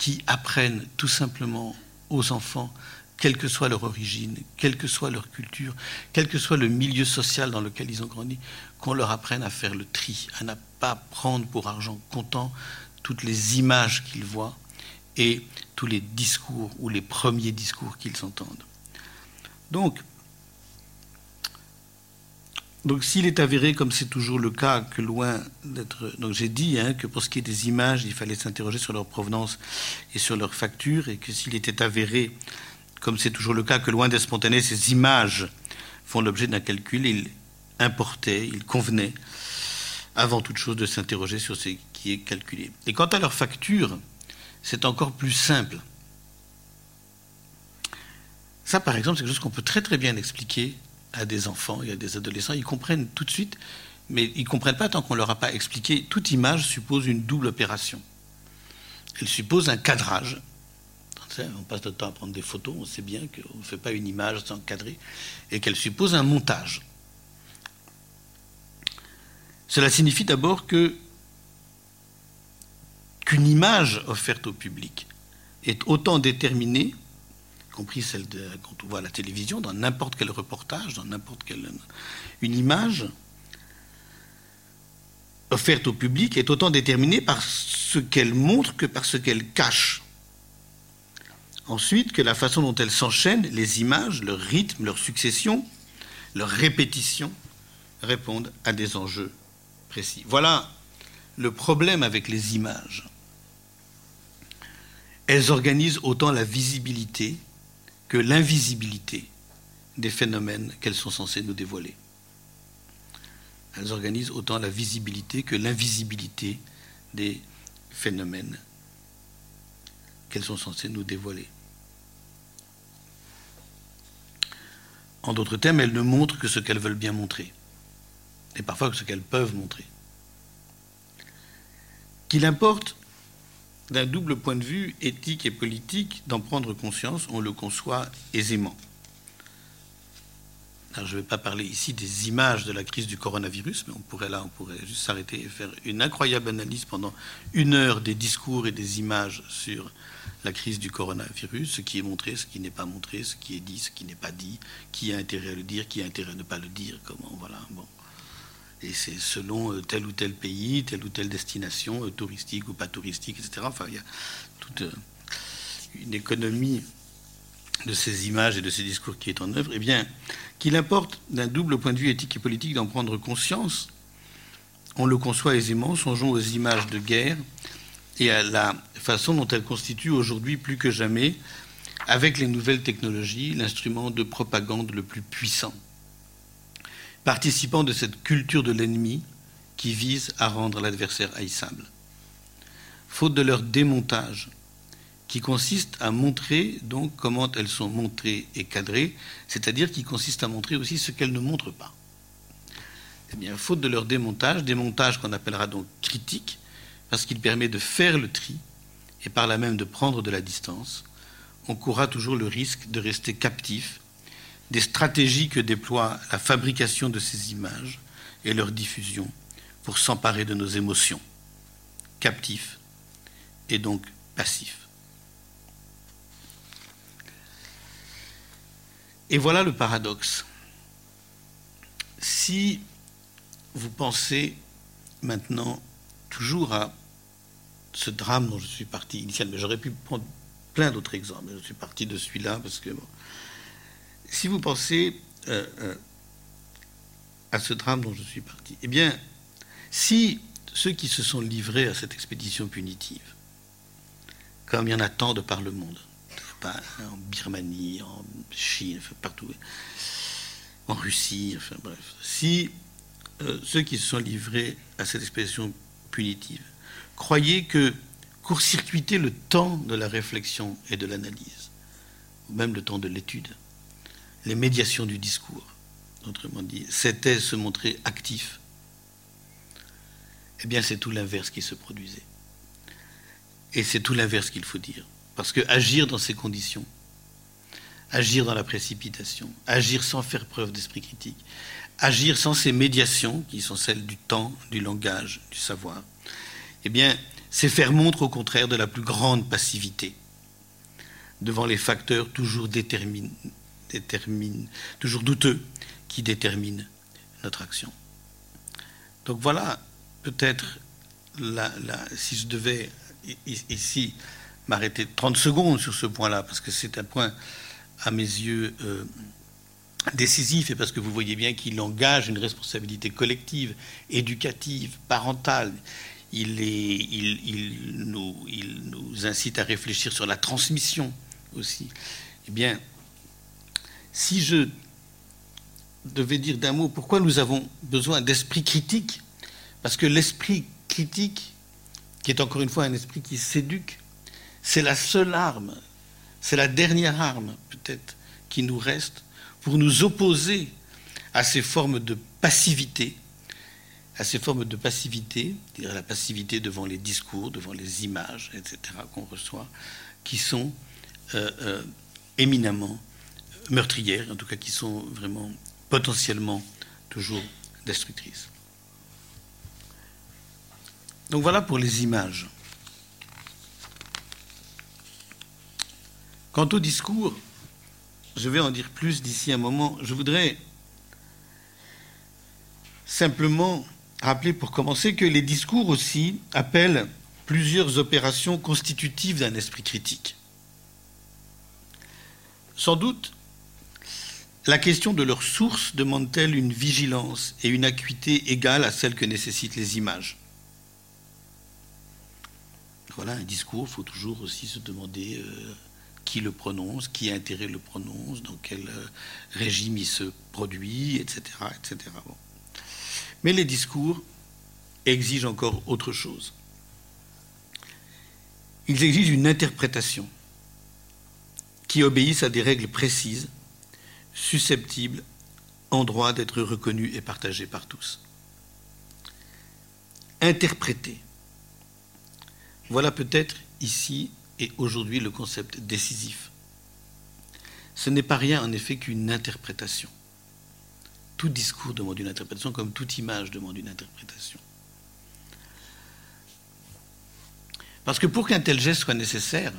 Qui apprennent tout simplement aux enfants, quelle que soit leur origine, quelle que soit leur culture, quel que soit le milieu social dans lequel ils ont grandi, qu'on leur apprenne à faire le tri, à ne pas prendre pour argent comptant toutes les images qu'ils voient et tous les discours ou les premiers discours qu'ils entendent. Donc, donc s'il est avéré, comme c'est toujours le cas, que loin d'être... Donc j'ai dit hein, que pour ce qui est des images, il fallait s'interroger sur leur provenance et sur leur facture, et que s'il était avéré, comme c'est toujours le cas, que loin d'être spontané, ces images font l'objet d'un calcul, il importait, il convenait, avant toute chose, de s'interroger sur ce qui est calculé. Et quant à leur facture, c'est encore plus simple. Ça, par exemple, c'est quelque chose qu'on peut très très bien expliquer à des enfants et à des adolescents. Ils comprennent tout de suite, mais ils ne comprennent pas tant qu'on ne leur a pas expliqué. Toute image suppose une double opération. Elle suppose un cadrage. On passe notre temps à prendre des photos, on sait bien qu'on ne fait pas une image sans cadrer, et qu'elle suppose un montage. Cela signifie d'abord que qu'une image offerte au public est autant déterminée, compris celle quand on voit la télévision, dans n'importe quel reportage, dans n'importe quelle une image offerte au public est autant déterminée par ce qu'elle montre que par ce qu'elle cache. Ensuite, que la façon dont elles s'enchaînent, les images, leur rythme, leur succession, leur répétition, répondent à des enjeux précis. Voilà le problème avec les images. Elles organisent autant la visibilité que l'invisibilité des phénomènes qu'elles sont censées nous dévoiler. Elles organisent autant la visibilité que l'invisibilité des phénomènes qu'elles sont censées nous dévoiler. En d'autres termes, elles ne montrent que ce qu'elles veulent bien montrer, et parfois que ce qu'elles peuvent montrer. Qu'il importe d'un double point de vue éthique et politique d'en prendre conscience, on le conçoit aisément. Je ne vais pas parler ici des images de la crise du coronavirus, mais on pourrait là, on pourrait juste s'arrêter et faire une incroyable analyse pendant une heure des discours et des images sur la crise du coronavirus, ce qui est montré, ce qui n'est pas montré, ce qui est dit, ce qui n'est pas dit, qui a intérêt à le dire, qui a intérêt à ne pas le dire, comment, voilà, bon. Et c'est selon euh, tel ou tel pays, telle ou telle destination, euh, touristique ou pas touristique, etc. Enfin, il y a toute euh, une économie de ces images et de ces discours qui est en œuvre. Eh bien, qu'il importe d'un double point de vue éthique et politique d'en prendre conscience, on le conçoit aisément. Songeons aux images de guerre et à la façon dont elles constituent aujourd'hui plus que jamais, avec les nouvelles technologies, l'instrument de propagande le plus puissant participant de cette culture de l'ennemi qui vise à rendre l'adversaire haïssable. Faute de leur démontage, qui consiste à montrer donc comment elles sont montrées et cadrées, c'est-à-dire qui consiste à montrer aussi ce qu'elles ne montrent pas. Eh bien, faute de leur démontage, démontage qu'on appellera donc critique, parce qu'il permet de faire le tri et par là même de prendre de la distance, on courra toujours le risque de rester captif des stratégies que déploie la fabrication de ces images et leur diffusion pour s'emparer de nos émotions, captifs et donc passifs. Et voilà le paradoxe. Si vous pensez maintenant toujours à ce drame dont je suis parti initialement, j'aurais pu prendre plein d'autres exemples, je suis parti de celui-là parce que si vous pensez euh, euh, à ce drame dont je suis parti, eh bien, si ceux qui se sont livrés à cette expédition punitive, comme il y en a tant de par le monde, en Birmanie, en Chine, partout, en Russie, enfin bref, si euh, ceux qui se sont livrés à cette expédition punitive croyaient que court-circuiter le temps de la réflexion et de l'analyse, même le temps de l'étude, les médiations du discours, autrement dit, c'était se montrer actif. Eh bien, c'est tout l'inverse qui se produisait. Et c'est tout l'inverse qu'il faut dire. Parce que agir dans ces conditions, agir dans la précipitation, agir sans faire preuve d'esprit critique, agir sans ces médiations qui sont celles du temps, du langage, du savoir, eh bien, c'est faire montre au contraire de la plus grande passivité devant les facteurs toujours déterminés détermine, toujours douteux, qui détermine notre action. Donc voilà, peut-être, si je devais ici m'arrêter 30 secondes sur ce point-là, parce que c'est un point, à mes yeux, euh, décisif, et parce que vous voyez bien qu'il engage une responsabilité collective, éducative, parentale. Il, est, il, nous, il nous incite à réfléchir sur la transmission aussi. Eh bien, si je devais dire d'un mot pourquoi nous avons besoin d'esprit critique, parce que l'esprit critique, qui est encore une fois un esprit qui s'éduque, c'est la seule arme, c'est la dernière arme peut-être qui nous reste pour nous opposer à ces formes de passivité, à ces formes de passivité, dire la passivité devant les discours, devant les images, etc., qu'on reçoit, qui sont euh, euh, éminemment meurtrières, en tout cas qui sont vraiment potentiellement toujours destructrices. Donc voilà pour les images. Quant au discours, je vais en dire plus d'ici un moment. Je voudrais simplement rappeler pour commencer que les discours aussi appellent plusieurs opérations constitutives d'un esprit critique. Sans doute, la question de leur source demande-t-elle une vigilance et une acuité égale à celle que nécessitent les images? Voilà, un discours, il faut toujours aussi se demander euh, qui le prononce, qui a intérêt le prononce, dans quel euh, régime il se produit, etc. etc. Mais les discours exigent encore autre chose. Ils exigent une interprétation qui obéisse à des règles précises, susceptibles, en droit d'être reconnues et partagées par tous. Interpréter. Voilà peut-être ici est aujourd'hui le concept décisif. Ce n'est pas rien en effet qu'une interprétation. Tout discours demande une interprétation comme toute image demande une interprétation. Parce que pour qu'un tel geste soit nécessaire,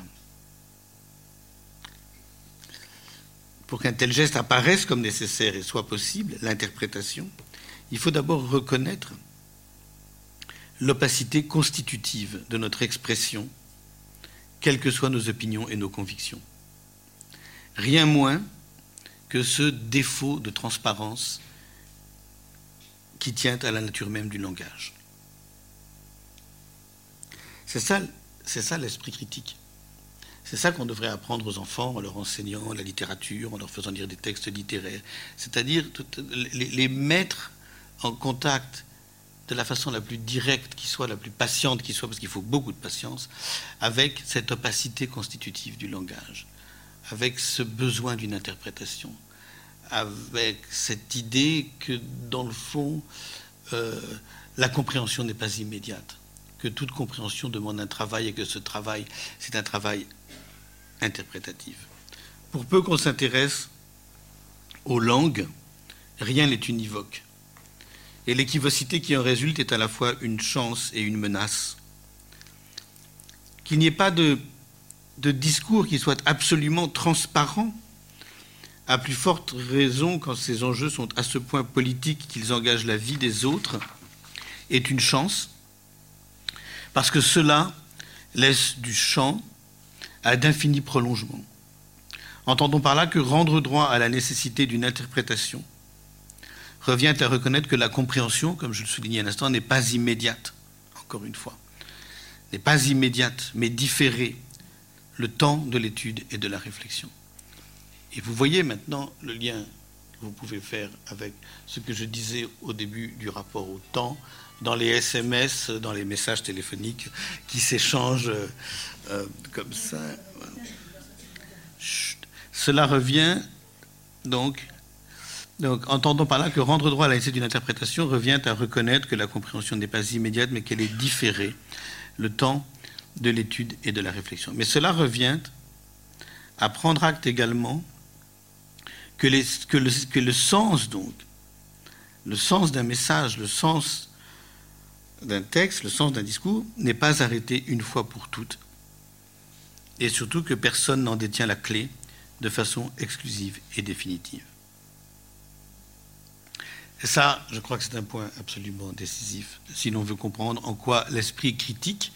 pour qu'un tel geste apparaisse comme nécessaire et soit possible, l'interprétation, il faut d'abord reconnaître l'opacité constitutive de notre expression quelles que soient nos opinions et nos convictions. Rien moins que ce défaut de transparence qui tient à la nature même du langage. C'est ça, ça l'esprit critique. C'est ça qu'on devrait apprendre aux enfants en leur enseignant la littérature, en leur faisant lire des textes littéraires. C'est-à-dire les, mettre en contact de la façon la plus directe qui soit, la plus patiente qui soit, parce qu'il faut beaucoup de patience, avec cette opacité constitutive du langage, avec ce besoin d'une interprétation, avec cette idée que, dans le fond, euh, la compréhension n'est pas immédiate, que toute compréhension demande un travail et que ce travail, c'est un travail interprétatif. Pour peu qu'on s'intéresse aux langues, rien n'est univoque. Et l'équivocité qui en résulte est à la fois une chance et une menace. Qu'il n'y ait pas de, discours qui soit absolument transparent, à plus forte raison quand ces enjeux sont à ce point politiques qu'ils engagent la vie des autres, est une chance, parce que cela laisse du champ à d'infinis prolongements. Entendons par là que rendre droit à la nécessité d'une interprétation revient à reconnaître que la compréhension, comme je le soulignais à l'instant, n'est pas immédiate, encore une fois, n'est pas immédiate, mais différée, le temps de l'étude et de la réflexion. Et vous voyez maintenant le lien que vous pouvez faire avec ce que je disais au début du rapport au temps, dans les SMS, dans les messages téléphoniques qui s'échangent euh, comme ça. Cela revient donc donc, entendons par là que rendre droit à la d'une interprétation revient à reconnaître que la compréhension n'est pas immédiate, mais qu'elle est différée, le temps de l'étude et de la réflexion. Mais cela revient à prendre acte également que, que, le, que le sens, donc, le sens d'un message, le sens d'un texte, le sens d'un discours, n'est pas arrêté une fois pour toutes. Et surtout que personne n'en détient la clé de façon exclusive et définitive. Et ça, je crois que c'est un point absolument décisif, si l'on veut comprendre en quoi l'esprit critique,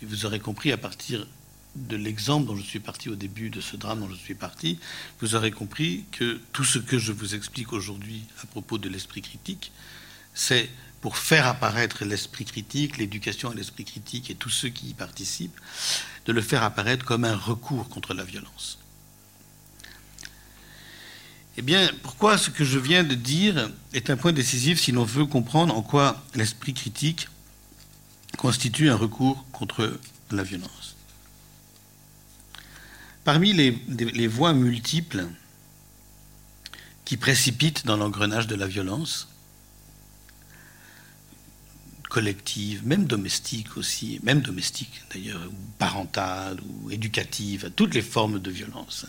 et vous aurez compris à partir de l'exemple dont je suis parti au début de ce drame dont je suis parti, vous aurez compris que tout ce que je vous explique aujourd'hui à propos de l'esprit critique, c'est pour faire apparaître l'esprit critique, l'éducation à l'esprit critique et tous ceux qui y participent, de le faire apparaître comme un recours contre la violence. Eh bien, pourquoi ce que je viens de dire est un point décisif si l'on veut comprendre en quoi l'esprit critique constitue un recours contre la violence? Parmi les, voies multiples qui précipitent dans l'engrenage de la violence, collective, même domestique aussi, même domestique d'ailleurs, ou parentale, ou éducative, à toutes les formes de violence.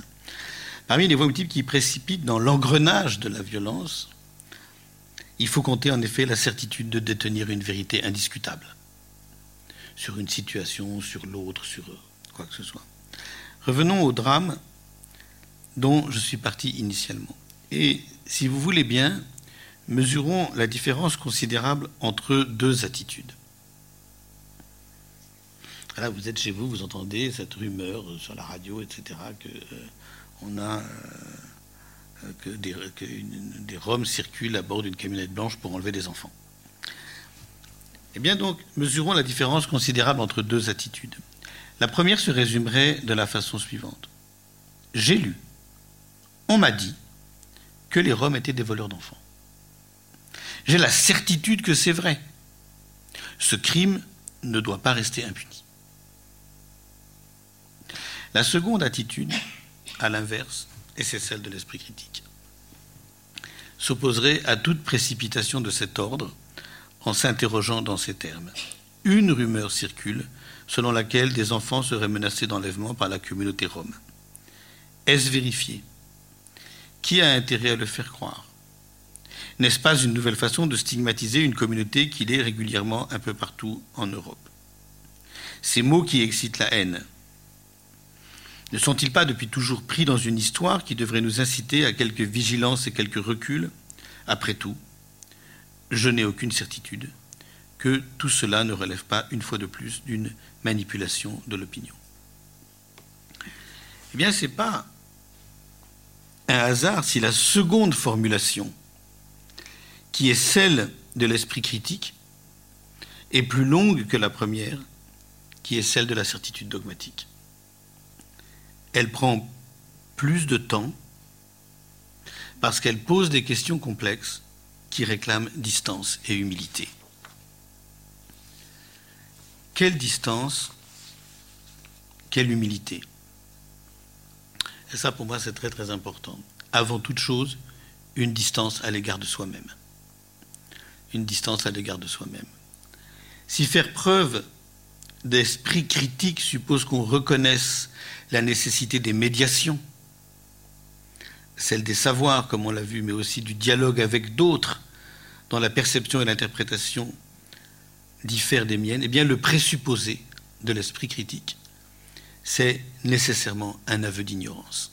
Parmi les voies multiples qui précipitent dans l'engrenage de la violence, il faut compter en effet la certitude de détenir une vérité indiscutable sur une situation, sur l'autre, sur quoi que ce soit. Revenons au drame dont je suis parti initialement. Et si vous voulez bien, mesurons la différence considérable entre deux attitudes. Là, vous êtes chez vous, vous entendez cette rumeur sur la radio, etc., que euh, euh, des Roms circulent à bord d'une camionnette blanche pour enlever des enfants. Eh bien donc, mesurons la différence considérable entre deux attitudes. La première se résumerait de la façon suivante. J'ai lu, on m'a dit que les Roms étaient des voleurs d'enfants. J'ai la certitude que c'est vrai. Ce crime ne doit pas rester impuni. La seconde attitude à l'inverse, et c'est celle de l'esprit critique, s'opposerait à toute précipitation de cet ordre en s'interrogeant dans ces termes. Une rumeur circule selon laquelle des enfants seraient menacés d'enlèvement par la communauté rome. Est-ce vérifié? Qui a intérêt à le faire croire? N'est-ce pas une nouvelle façon de stigmatiser une communauté qui l'est régulièrement un peu partout en Europe? Ces mots qui excitent la haine, ne sont-ils pas depuis toujours pris dans une histoire qui devrait nous inciter à quelque vigilance et quelque recul? Après tout, je n'ai aucune certitude que tout cela ne relève pas, une fois de plus, d'une manipulation de l'opinion. Eh bien, ce n'est pas un hasard si la seconde formulation, qui est celle de l'esprit critique, est plus longue que la première, qui est celle de la certitude dogmatique elle prend plus de temps parce qu'elle pose des questions complexes qui réclament distance et humilité. Quelle distance Quelle humilité? Et ça, pour moi, c'est très très important. Avant toute chose, une distance à l'égard de soi-même. Une distance à l'égard de soi-même. Si faire preuve d'esprit critique suppose qu'on reconnaisse la nécessité des médiations, celle des savoirs, comme on l'a vu, mais aussi du dialogue avec d'autres, dont la perception et l'interprétation diffèrent des miennes, eh bien le présupposé de l'esprit critique, c'est nécessairement un aveu d'ignorance.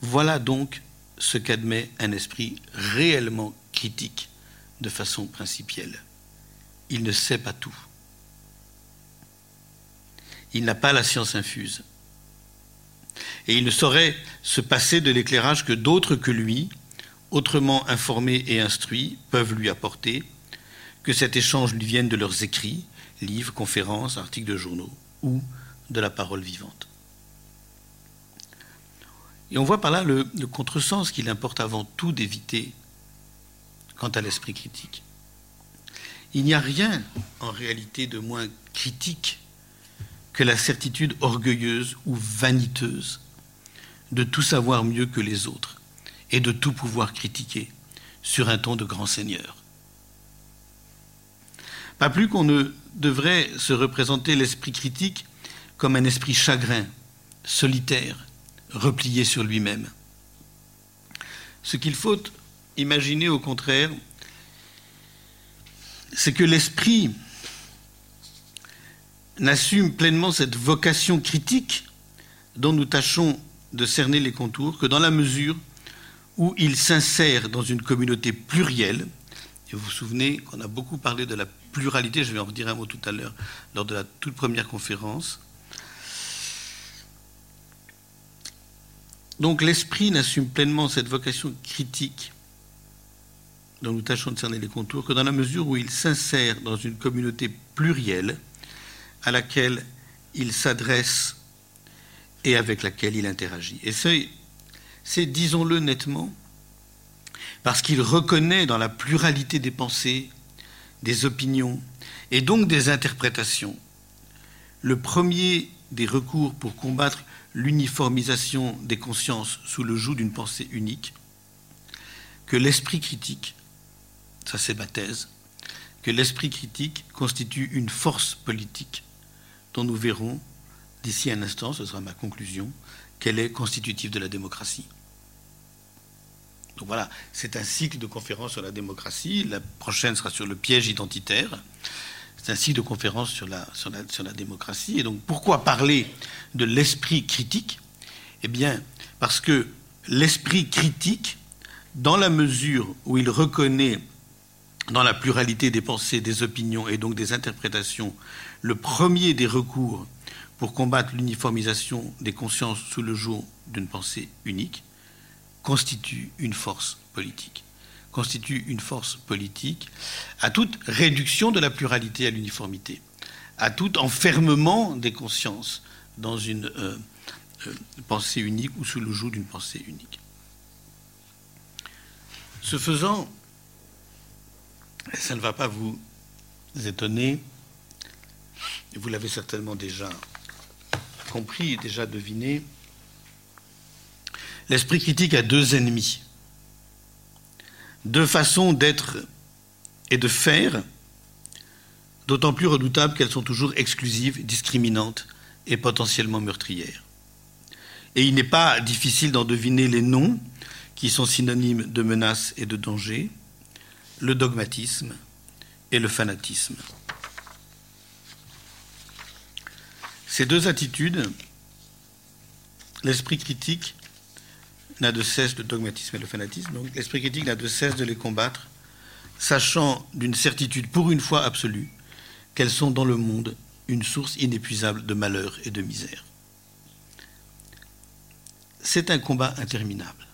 Voilà donc ce qu'admet un esprit réellement critique de façon principielle. Il ne sait pas tout il n'a pas la science infuse. Et il ne saurait se passer de l'éclairage que d'autres que lui, autrement informés et instruits, peuvent lui apporter, que cet échange lui vienne de leurs écrits, livres, conférences, articles de journaux, ou de la parole vivante. Et on voit par là le, contresens qu'il importe avant tout d'éviter quant à l'esprit critique. Il n'y a rien en réalité de moins critique que la certitude orgueilleuse ou vaniteuse de tout savoir mieux que les autres et de tout pouvoir critiquer sur un ton de grand seigneur. Pas plus qu'on ne devrait se représenter l'esprit critique comme un esprit chagrin, solitaire, replié sur lui-même. Ce qu'il faut imaginer au contraire, c'est que l'esprit n'assume pleinement cette vocation critique dont nous tâchons de cerner les contours que dans la mesure où il s'insère dans une communauté plurielle. Et vous vous souvenez qu'on a beaucoup parlé de la pluralité, je vais en redire un mot tout à l'heure lors de la toute première conférence. Donc l'esprit n'assume pleinement cette vocation critique dont nous tâchons de cerner les contours que dans la mesure où il s'insère dans une communauté plurielle à laquelle il s'adresse et avec laquelle il interagit. Et c'est, disons-le nettement, parce qu'il reconnaît dans la pluralité des pensées, des opinions et donc des interprétations le premier des recours pour combattre l'uniformisation des consciences sous le joug d'une pensée unique, que l'esprit critique, ça c'est ma thèse, que l'esprit critique constitue une force politique dont nous verrons d'ici un instant, ce sera ma conclusion, qu'elle est constitutive de la démocratie. Donc voilà, c'est un cycle de conférences sur la démocratie. La prochaine sera sur le piège identitaire. C'est un cycle de conférences sur la, sur la, sur la démocratie. Et donc pourquoi parler de l'esprit critique? Eh bien, parce que l'esprit critique, dans la mesure où il reconnaît dans la pluralité des pensées, des opinions et donc des interprétations, le premier des recours pour combattre l'uniformisation des consciences sous le jour d'une pensée unique, constitue une force politique. Constitue une force politique à toute réduction de la pluralité à l'uniformité, à tout enfermement des consciences dans une euh, euh, pensée unique ou sous le joug d'une pensée unique. Ce faisant, ça ne va pas vous étonner, vous l'avez certainement déjà compris et déjà deviné, l'esprit critique a deux ennemis, deux façons d'être et de faire, d'autant plus redoutables qu'elles sont toujours exclusives, discriminantes et potentiellement meurtrières. Et il n'est pas difficile d'en deviner les noms qui sont synonymes de menace et de danger, le dogmatisme et le fanatisme. Ces deux attitudes, l'esprit critique n'a de cesse, le dogmatisme et le fanatisme, donc l'esprit critique n'a de cesse de les combattre, sachant d'une certitude pour une fois absolue qu'elles sont dans le monde une source inépuisable de malheur et de misère. C'est un combat interminable.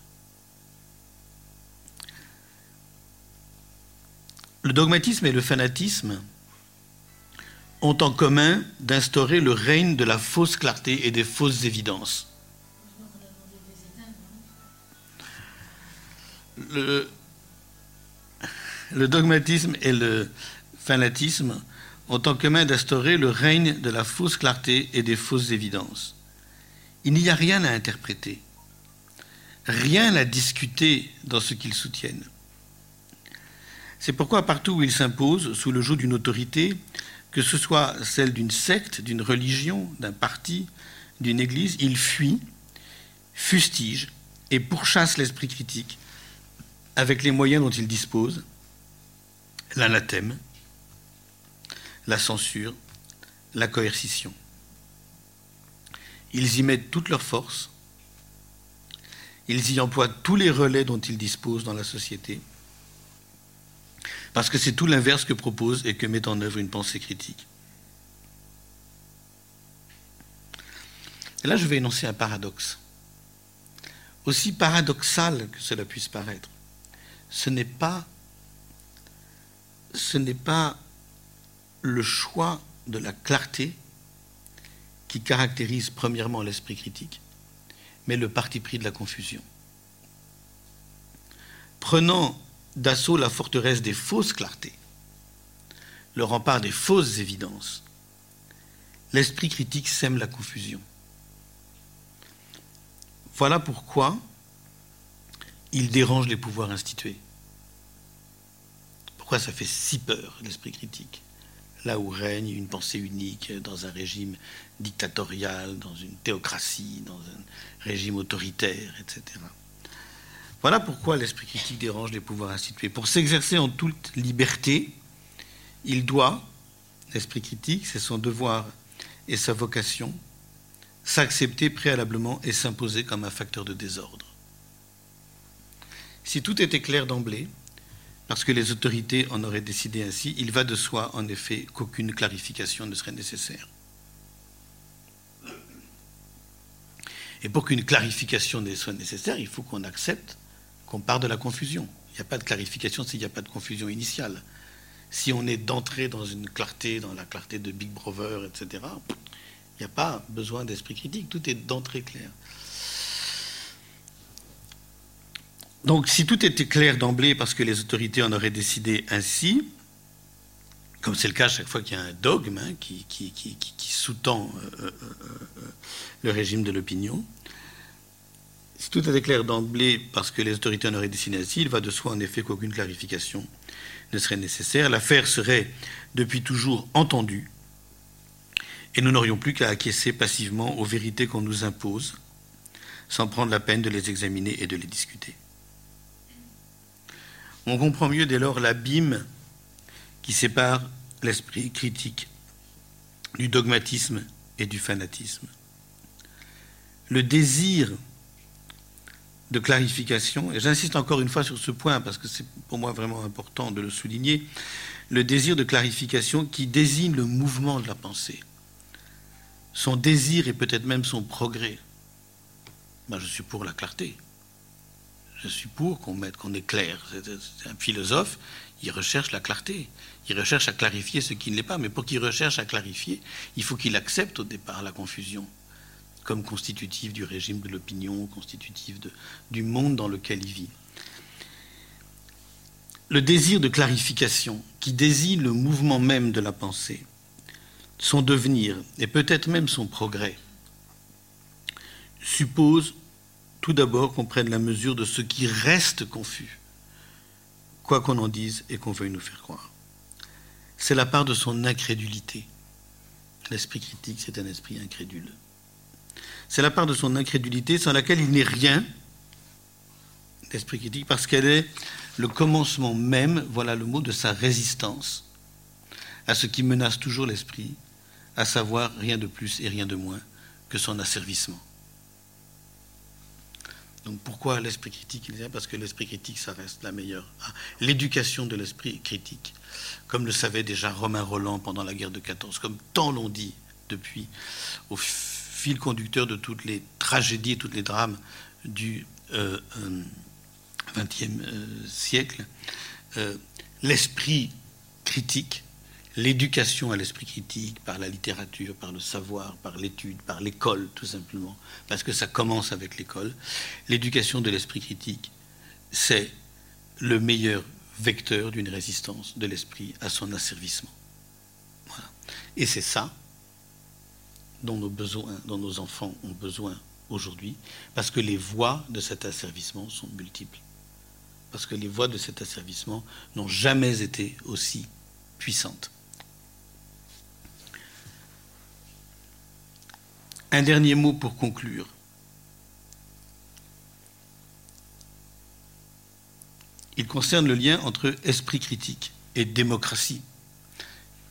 Le dogmatisme et le fanatisme ont en commun d'instaurer le règne de la fausse clarté et des fausses évidences. Le, dogmatisme et le fanatisme ont en commun d'instaurer le règne de la fausse clarté et des fausses évidences. Il n'y a rien à interpréter, rien à discuter dans ce qu'ils soutiennent. C'est pourquoi partout où ils s'imposent, sous le joug d'une autorité, que ce soit celle d'une secte, d'une religion, d'un parti, d'une église, il fuit, fustige et pourchasse l'esprit critique avec les moyens dont il dispose, l'anathème, la censure, la coercition. Ils y mettent toute leur force, ils y emploient tous les relais dont ils disposent dans la société, parce que c'est tout l'inverse que propose et que met en œuvre une pensée critique. Et là, je vais énoncer un paradoxe. Aussi paradoxal que cela puisse paraître, ce n'est pas, ce n'est pas le choix de la clarté qui caractérise premièrement l'esprit critique, mais le parti pris de la confusion. Prenant d'assaut la forteresse des fausses clartés, le rempart des fausses évidences. L'esprit critique sème la confusion. Voilà pourquoi il dérange les pouvoirs institués. Pourquoi ça fait si peur, l'esprit critique Là où règne une pensée unique, dans un régime dictatorial, dans une théocratie, dans un régime autoritaire, etc. Voilà pourquoi l'esprit critique dérange les pouvoirs institués. Pour s'exercer en toute liberté, il doit, l'esprit critique, c'est son devoir et sa vocation, s'accepter préalablement et s'imposer comme un facteur de désordre. Si tout était clair d'emblée, parce que les autorités en auraient décidé ainsi, il va de soi en effet qu'aucune clarification ne serait nécessaire. Et pour qu'une clarification soit nécessaire, il faut qu'on accepte qu'on part de la confusion. Il n'y a pas de clarification s'il n'y a pas de confusion initiale. Si on est d'entrer dans une clarté, dans la clarté de Big Brother, etc., il n'y a pas besoin d'esprit critique. Tout est d'entrée clair. Donc si tout était clair d'emblée parce que les autorités en auraient décidé ainsi, comme c'est le cas chaque fois qu'il y a un dogme hein, qui, sous-tend euh, euh, euh, le régime de l'opinion, si tout était clair d'emblée parce que les autorités en auraient décidé ainsi, il va de soi en effet qu'aucune clarification ne serait nécessaire. L'affaire serait depuis toujours entendue et nous n'aurions plus qu'à acquiescer passivement aux vérités qu'on nous impose sans prendre la peine de les examiner et de les discuter. On comprend mieux dès lors l'abîme qui sépare l'esprit critique du dogmatisme et du fanatisme. Le désir de clarification, et j'insiste encore une fois sur ce point parce que c'est pour moi vraiment important de le souligner, le désir de clarification qui désigne le mouvement de la pensée, son désir et peut-être même son progrès. Ben, je suis pour la clarté. Je suis pour qu'on mette, qu'on est clair. C'est un philosophe, il recherche la clarté. Il recherche à clarifier ce qui ne l'est pas. Mais pour qu'il recherche à clarifier, il faut qu'il accepte au départ la confusion comme constitutive du régime de l'opinion, constitutive du monde dans lequel il vit. Le désir de clarification qui désigne le mouvement même de la pensée, son devenir et peut-être même son progrès, suppose tout d'abord qu'on prenne la mesure de ce qui reste confus, quoi qu'on en dise et qu'on veuille nous faire croire. C'est la part de son incrédulité. L'esprit critique, c'est un esprit incrédule. C'est la part de son incrédulité sans laquelle il n'est rien, l'esprit critique, parce qu'elle est le commencement même, voilà le mot, de sa résistance à ce qui menace toujours l'esprit, à savoir rien de plus et rien de moins que son asservissement. Donc pourquoi l'esprit critique Parce que l'esprit critique, ça reste la meilleure. Ah, l'éducation de l'esprit critique, comme le savait déjà Romain Roland pendant la guerre de 14, comme tant l'ont dit depuis, au fil conducteur de toutes les tragédies, tous les drames du XXe euh, euh, euh, siècle, l'esprit critique l'éducation à l'esprit critique par la littérature, par le savoir, par l'étude, par l'école tout simplement, parce que ça commence avec l'école. L'éducation de l'esprit critique, c'est le meilleur vecteur d'une résistance de l'esprit à son asservissement. Et c'est ça dont nos enfants ont besoin aujourd'hui, parce que les voies de cet asservissement sont multiples. Parce que les voies de cet asservissement n'ont jamais été aussi puissantes. Un dernier mot pour conclure. Il concerne le lien entre esprit critique et démocratie,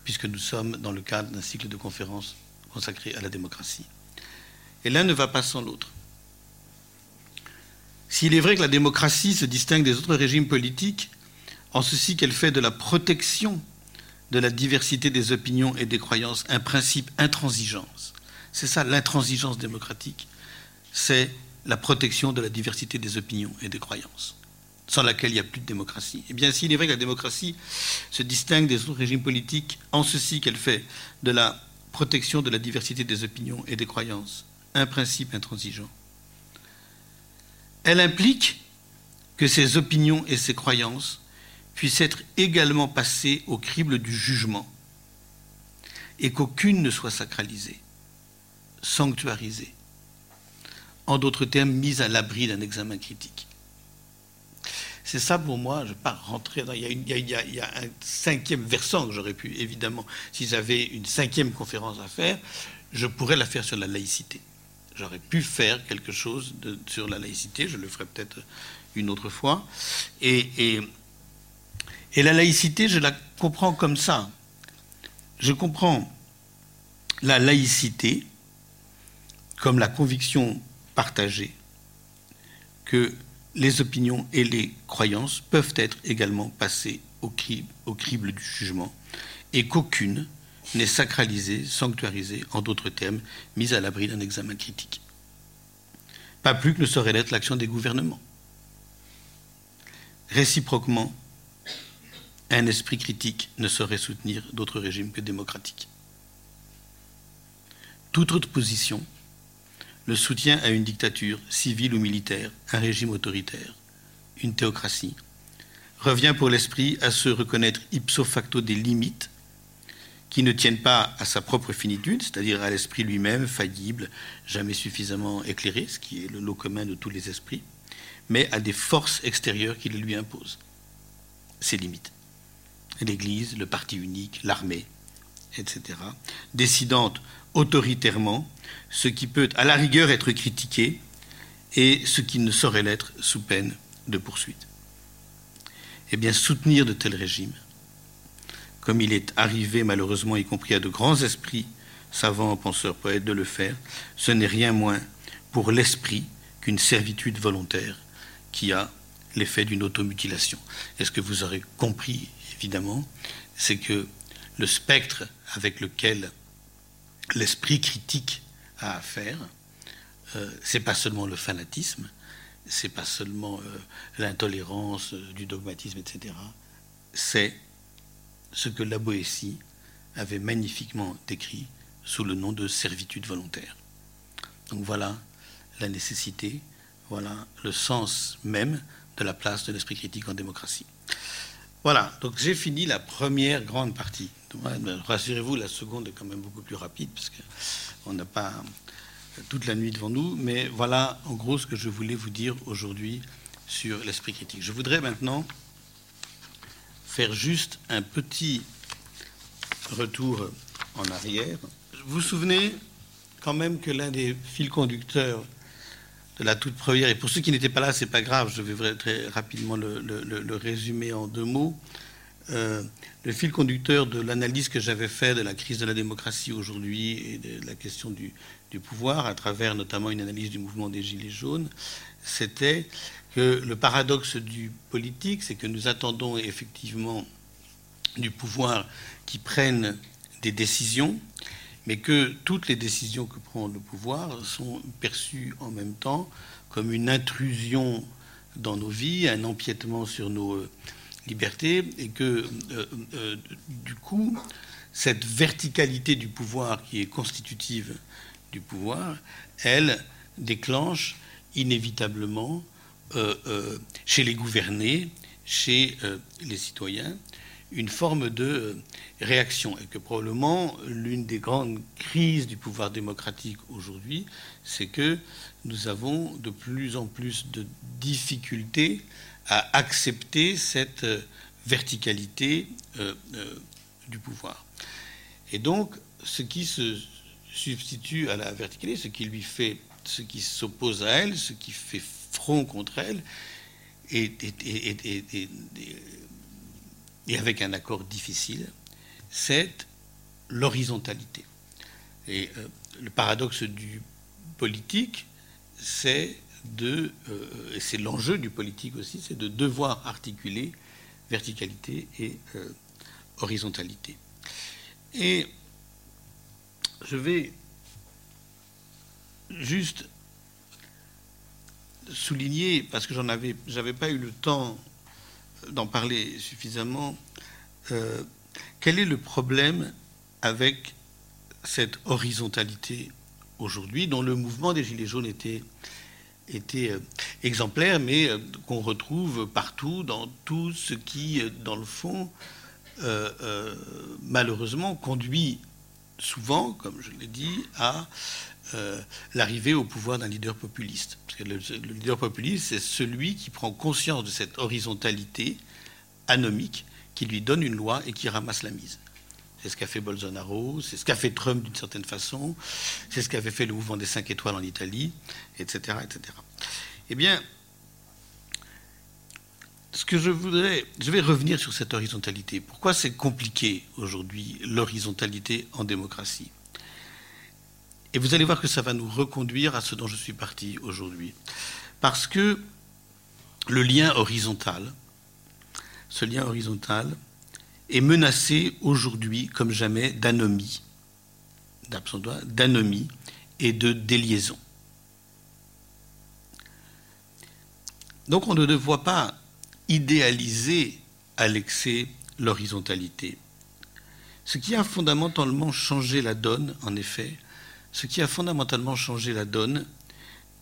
puisque nous sommes dans le cadre d'un cycle de conférences consacré à la démocratie. Et l'un ne va pas sans l'autre. S'il est vrai que la démocratie se distingue des autres régimes politiques en ceci qu'elle fait de la protection de la diversité des opinions et des croyances un principe intransigeance, c'est ça l'intransigeance démocratique. C'est la protection de la diversité des opinions et des croyances, sans laquelle il n'y a plus de démocratie. Eh bien, s'il est vrai que la démocratie se distingue des autres régimes politiques en ceci qu'elle fait de la protection de la diversité des opinions et des croyances un principe intransigeant, elle implique que ces opinions et ces croyances puissent être également passées au crible du jugement et qu'aucune ne soit sacralisée sanctuarisée. En d'autres termes, mise à l'abri d'un examen critique. C'est ça pour moi, je ne vais pas rentrer dans... Il y, a, un cinquième versant que j'aurais pu, évidemment, si j'avais une cinquième conférence à faire, je pourrais la faire sur la laïcité. J'aurais pu faire quelque chose sur la laïcité, je le ferai peut-être une autre fois. et, et la laïcité, je la comprends comme ça. Je comprends la laïcité comme la conviction partagée que les opinions et les croyances peuvent être également passées au, crible, du jugement et qu'aucune n'est sacralisée, sanctuarisée, en d'autres termes, mise à l'abri d'un examen critique. pas plus que ne saurait l'être l'action des gouvernements. Réciproquement, un esprit critique ne saurait soutenir d'autres régimes que démocratiques. Toute autre position, le soutien à une dictature civile ou militaire, un régime autoritaire, une théocratie, revient pour l'esprit à se reconnaître ipso facto des limites qui ne tiennent pas à sa propre finitude, c'est-à-dire à, l'esprit lui-même, faillible, jamais suffisamment éclairé, ce qui est le lot commun de tous les esprits, mais à des forces extérieures qui les lui imposent, ses limites. L'Église, le parti unique, l'armée, etc., décidant autoritairement ce qui peut à la rigueur être critiqué et ce qui ne saurait l'être sous peine de poursuite. Eh bien, soutenir de tels régimes, comme il est arrivé malheureusement, y compris à de grands esprits, savants, penseurs, poètes, de le faire, ce n'est rien moins pour l'esprit qu'une servitude volontaire qui a l'effet d'une automutilation. Et ce que vous aurez compris, évidemment, c'est que le spectre avec lequel l'esprit critique a affaire, euh, c'est pas seulement le fanatisme, c'est pas seulement euh, l'intolérance, euh, du dogmatisme, etc. C'est ce que la Boétie avait magnifiquement décrit sous le nom de servitude volontaire. Donc voilà la nécessité, voilà le sens même de la place de l'esprit critique en démocratie. Voilà, donc j'ai fini la première grande partie. Rassurez-vous, la seconde est quand même beaucoup plus rapide, parce qu'on n'a pas toute la nuit devant nous, mais voilà en gros ce que je voulais vous dire aujourd'hui sur l'esprit critique. Je voudrais maintenant faire juste un petit retour en arrière. Vous vous souvenez quand même que l'un des fils conducteurs de la toute première. Et pour ceux qui n'étaient pas là, c'est pas grave, je vais très rapidement le, résumer en deux mots. Euh, le fil conducteur de l'analyse que j'avais faite de la crise de la démocratie aujourd'hui et de la question du, du, pouvoir, à travers notamment une analyse du mouvement des Gilets jaunes, c'était que le paradoxe du politique, c'est que nous attendons effectivement du pouvoir qui prenne des décisions, mais que toutes les décisions que prend le pouvoir sont perçues en même temps comme une intrusion dans nos vies, un empiètement sur nos euh, libertés, et que euh, euh, du coup, cette verticalité du pouvoir qui est constitutive du pouvoir, elle déclenche inévitablement chez les gouvernés, chez les citoyens, une forme de euh, réaction et que probablement l'une des grandes crises du pouvoir démocratique aujourd'hui, c'est que nous avons de plus en plus de difficultés à accepter cette euh, verticalité euh, du pouvoir. Et donc, ce qui se substitue à la verticalité, ce qui lui fait, ce qui s'oppose à elle, ce qui fait front contre elle, et avec un accord difficile, c'est l'horizontalité. Et euh, le paradoxe du politique, c'est de, euh, et c'est l'enjeu du politique aussi, c'est de devoir articuler verticalité et euh, horizontalité. Et je vais juste souligner, parce que j'en avais, j'avais pas eu le temps d'en parler suffisamment. Euh, quel est le problème avec cette horizontalité aujourd'hui, dont le mouvement des Gilets jaunes était, était euh, exemplaire, mais euh, qu'on retrouve partout dans tout ce qui, dans le fond, malheureusement, conduit souvent, comme je l'ai dit, à l'arrivée au pouvoir d'un leader populiste le, leader populiste, c'est celui qui prend conscience de cette horizontalité anomique, qui lui donne une loi et qui ramasse la mise. C'est ce qu'a fait Bolsonaro, c'est ce qu'a fait Trump d'une certaine façon, c'est ce qu'avait fait le mouvement des cinq étoiles en Italie, etc., etc. Eh bien, ce que je voudrais, je vais revenir sur cette horizontalité. Pourquoi c'est compliqué aujourd'hui l'horizontalité en démocratie? Et vous allez voir que ça va nous reconduire à ce dont je suis parti aujourd'hui. Parce que le lien horizontal, ce lien horizontal, est menacé aujourd'hui comme jamais d'anomie, d'anomie et de déliaison. Donc on ne doit pas idéaliser à l'excès l'horizontalité. Ce qui a fondamentalement changé la donne, en effet, ce qui a fondamentalement changé la donne,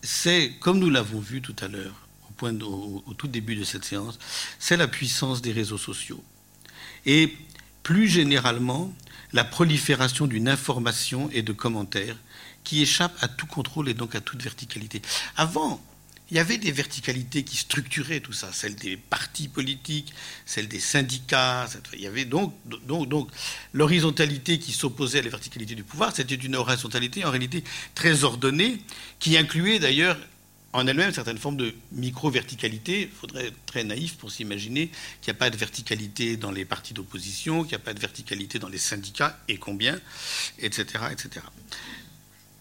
c'est, comme nous l'avons vu tout à l'heure, au, au, tout début de cette séance, c'est la puissance des réseaux sociaux. Et plus généralement, la prolifération d'une information et de commentaires qui échappe à tout contrôle et donc à toute verticalité. Avant, il y avait des verticalités qui structuraient tout ça, celle des partis politiques, celle des syndicats. Il y avait donc, donc, donc l'horizontalité qui s'opposait à la verticalité du pouvoir. C'était une horizontalité en réalité très ordonnée, qui incluait d'ailleurs en elle-même certaines formes de micro-verticalité. Il faudrait être très naïf pour s'imaginer qu'il n'y a pas de verticalité dans les partis d'opposition, qu'il n'y a pas de verticalité dans les syndicats, et combien, etc. etc.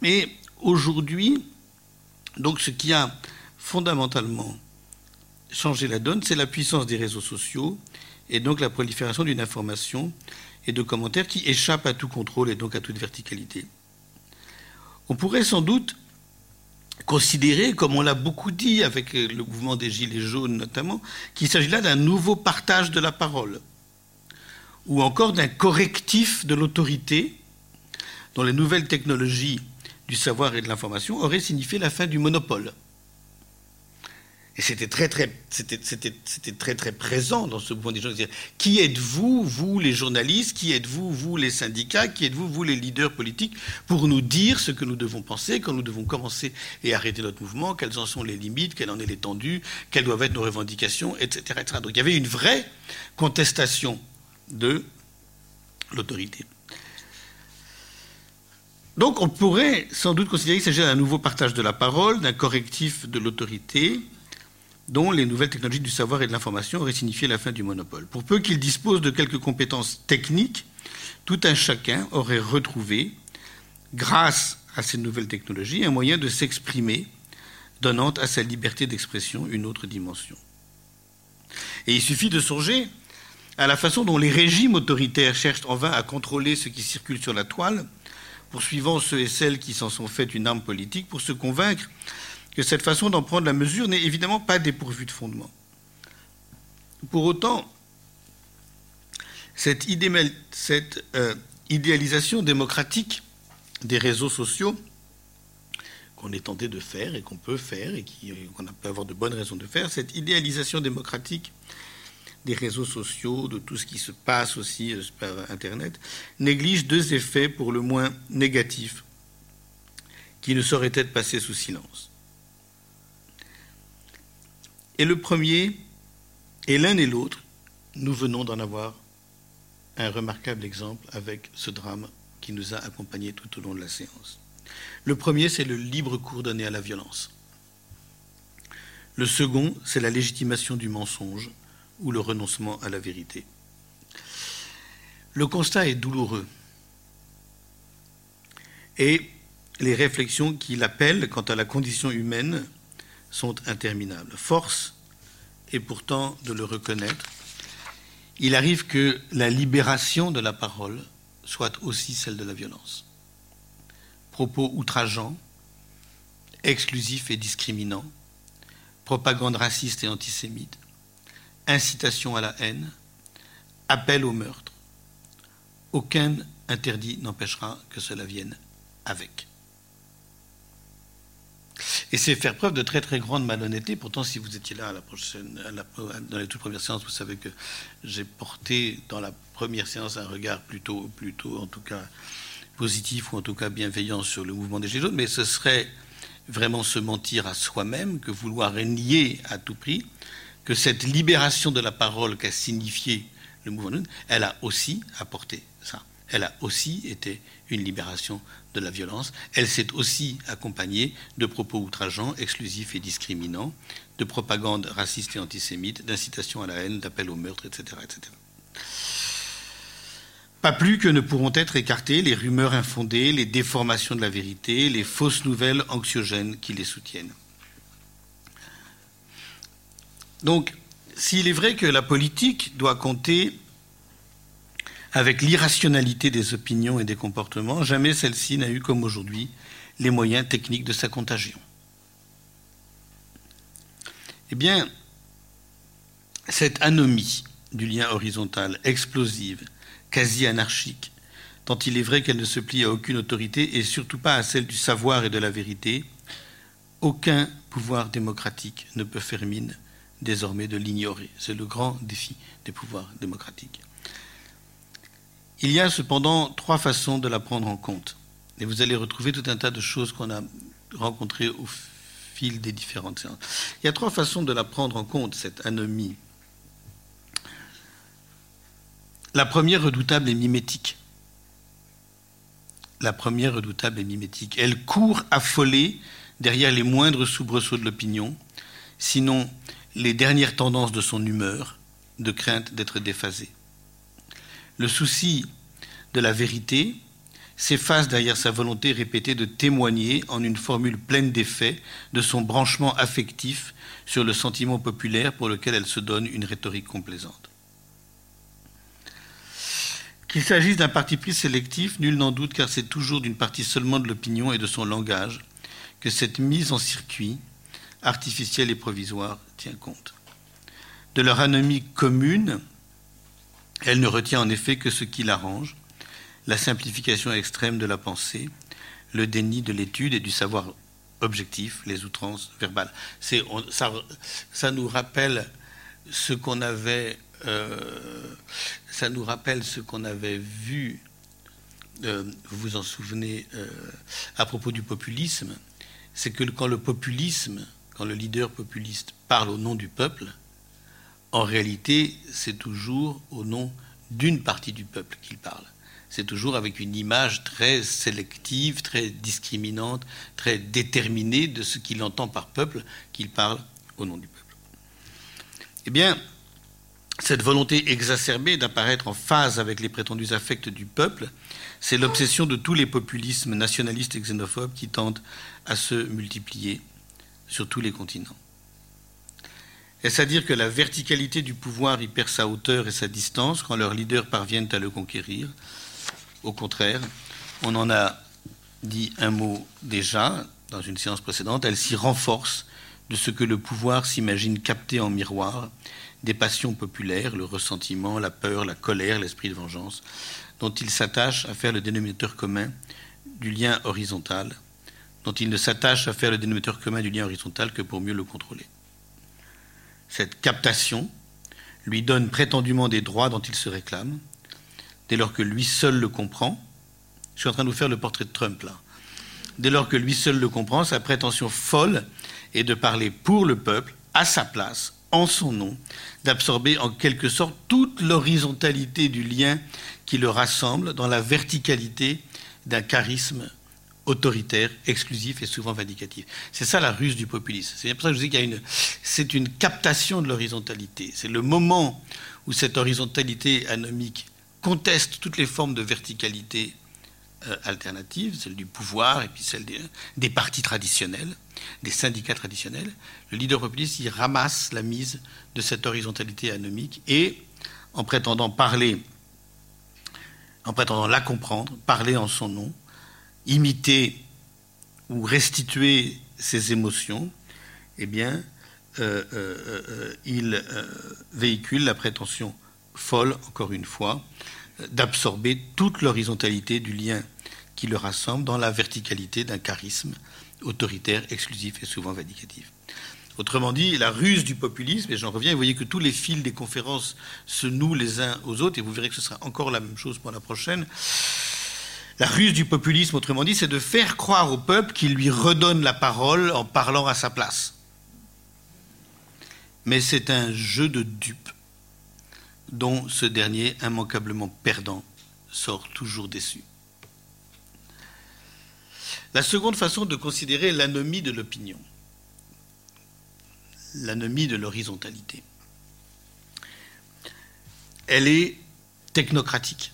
Mais aujourd'hui, donc ce qui a fondamentalement changé la donne, c'est la puissance des réseaux sociaux et donc la prolifération d'une information et de commentaires qui échappent à tout contrôle et donc à toute verticalité. On pourrait sans doute considérer, comme on l'a beaucoup dit avec le mouvement des Gilets jaunes notamment, qu'il s'agit là d'un nouveau partage de la parole, ou encore d'un correctif de l'autorité dont les nouvelles technologies du savoir et de l'information auraient signifié la fin du monopole. Et c'était très très, c'était, très très présent dans ce mouvement des gens. Qui êtes-vous, vous les journalistes? Qui êtes-vous, vous les syndicats? Qui êtes-vous, vous les leaders politiques? Pour nous dire ce que nous devons penser, quand nous devons commencer et arrêter notre mouvement, quelles en sont les limites, quelle en est l'étendue, quelles doivent être nos revendications, etc. Donc il y avait une vraie contestation de l'autorité. Donc on pourrait sans doute considérer qu'il s'agit d'un nouveau partage de la parole, d'un correctif de l'autorité, dont les nouvelles technologies du savoir et de l'information auraient signifié la fin du monopole. Pour peu qu'il dispose de quelques compétences techniques, tout un chacun aurait retrouvé, grâce à ces nouvelles technologies, un moyen de s'exprimer, donnant à sa liberté d'expression une autre dimension. Et il suffit de songer à la façon dont les régimes autoritaires cherchent en vain à contrôler ce qui circule sur la toile, poursuivant ceux et celles qui s'en sont fait une arme politique pour se convaincre que cette façon d'en prendre la mesure n'est évidemment pas dépourvue de fondement. Pour autant, cette, euh, idéalisation démocratique des réseaux sociaux qu'on est tenté de faire et qu'on peut faire et qu'on peut avoir de bonnes raisons de faire, cette idéalisation démocratique des réseaux sociaux, de tout ce qui se passe aussi euh, par Internet, néglige deux effets pour le moins négatifs qui ne sauraient être passés sous silence. Et le premier, et l'un et l'autre, nous venons d'en avoir un remarquable exemple avec ce drame qui nous a accompagnés tout au long de la séance. Le premier, c'est le libre cours donné à la violence. Le second, c'est la légitimation du mensonge ou le renoncement à la vérité. Le constat est douloureux. Et les réflexions qu'il appelle quant à la condition humaine sont interminables. Force est pourtant de le reconnaître. Il arrive que la libération de la parole soit aussi celle de la violence. Propos outrageants, exclusifs et discriminants, propagande raciste et antisémite, incitation à la haine, appel au meurtre. Aucun interdit n'empêchera que cela vienne avec. Et c'est faire preuve de très très grande malhonnêteté. Pourtant, si vous étiez là à la prochaine, dans les toutes premières séances, vous savez que j'ai porté dans la première séance un regard plutôt, plutôt en tout cas positif ou en tout cas bienveillant sur le mouvement des Gilets jaunes. Mais ce serait vraiment se mentir à soi-même que vouloir nier à tout prix que cette libération de la parole qu'a signifié le mouvement, elle a aussi apporté ça. Elle a aussi été une libération de la violence. Elle s'est aussi accompagnée de propos outrageants, exclusifs et discriminants, de propagande raciste et antisémite, d'incitation à la haine, d'appel au meurtre, etc., etc. Pas plus que ne pourront être écartées les rumeurs infondées, les déformations de la vérité, les fausses nouvelles anxiogènes qui les soutiennent. Donc, s'il est vrai que la politique doit compter avec l'irrationalité des opinions et des comportements, jamais celle-ci n'a eu comme aujourd'hui les moyens techniques de sa contagion. Eh bien, Cette anomie du lien horizontal, explosive, quasi anarchique, tant il est vrai qu'elle ne se plie à aucune autorité et surtout pas à celle du savoir et de la vérité, aucun pouvoir démocratique ne peut faire mine désormais de l'ignorer. C'est le grand défi des pouvoirs démocratiques. Il y a cependant trois façons de la prendre en compte. Et vous allez retrouver tout un tas de choses qu'on a rencontrées au fil des différentes séances. Il y a trois façons de la prendre en compte, cette anomie. La première redoutable est mimétique la première redoutable et mimétique. Elle court affolée derrière les moindres soubresauts de l'opinion, sinon les dernières tendances de son humeur, de crainte d'être déphasée. Le souci de la vérité s'efface derrière sa volonté répétée de témoigner en une formule pleine d'effets de son branchement affectif sur le sentiment populaire pour lequel elle se donne une rhétorique complaisante. Qu'il s'agisse d'un parti pris sélectif, nul n'en doute, car c'est toujours d'une partie seulement de l'opinion et de son langage que cette mise en circuit, artificielle et provisoire, tient compte. De leur anomie commune, elle ne retient en effet que ce qui l'arrange, la simplification extrême de la pensée, le déni de l'étude et du savoir objectif, les outrances verbales. Ça, ça, nous rappelle ce qu'on avait euh, ça nous rappelle ce qu'on avait vu, euh, vous vous en souvenez, euh, à propos du populisme, c'est que quand le populisme, quand le leader populiste parle au nom du peuple, en réalité, c'est toujours au nom d'une partie du peuple qu'il parle. C'est toujours avec une image très sélective, très discriminante, très déterminée de ce qu'il entend par peuple qu'il parle au nom du peuple. Eh bien, cette volonté exacerbée d'apparaître en phase avec les prétendus affects du peuple, c'est l'obsession de tous les populismes nationalistes et xénophobes qui tentent à se multiplier sur tous les continents. Est-ce à dire que la verticalité du pouvoir y perd sa hauteur et sa distance quand leurs leaders parviennent à le conquérir? Au contraire, on en a dit un mot déjà dans une séance précédente, elle s'y renforce de ce que le pouvoir s'imagine capter en miroir des passions populaires, le ressentiment, la peur, la colère, l'esprit de vengeance, dont il s'attache à faire le dénominateur commun du lien horizontal, dont il ne s'attache à faire le dénominateur commun du lien horizontal que pour mieux le contrôler. Cette captation lui donne prétendument des droits dont il se réclame, dès lors que lui seul le comprend. Je suis en train de vous faire le portrait de Trump là. Dès lors que lui seul le comprend, sa prétention folle est de parler pour le peuple, à sa place, en son nom, d'absorber en quelque sorte toute l'horizontalité du lien qui le rassemble dans la verticalité d'un charisme autoritaire, exclusif et souvent vindicatif. C'est ça la ruse du populisme. C'est pour ça que je dis qu'il y a une, c'est une captation de l'horizontalité. C'est le moment où cette horizontalité anomique conteste toutes les formes de verticalité euh, alternative, celle du pouvoir et puis celle des, des partis traditionnels, des syndicats traditionnels, le leader populiste y ramasse la mise de cette horizontalité anomique et, en prétendant parler, en prétendant la comprendre, parler en son nom, imiter ou restituer ses émotions, eh bien, euh, euh, euh, il véhicule la prétention folle, encore une fois, d'absorber toute l'horizontalité du lien qui le rassemble dans la verticalité d'un charisme autoritaire, exclusif et souvent vindicatif. Autrement dit, la ruse du populisme, et j'en reviens, vous voyez que tous les fils des conférences se nouent les uns aux autres, et vous verrez que ce sera encore la même chose pour la prochaine. La ruse du populisme, autrement dit, c'est de faire croire au peuple qu'il lui redonne la parole en parlant à sa place. Mais c'est un jeu de dupes dont ce dernier, immanquablement perdant, sort toujours déçu. La seconde façon de considérer l'anomie de l'opinion, l'anomie de l'horizontalité, elle est technocratique.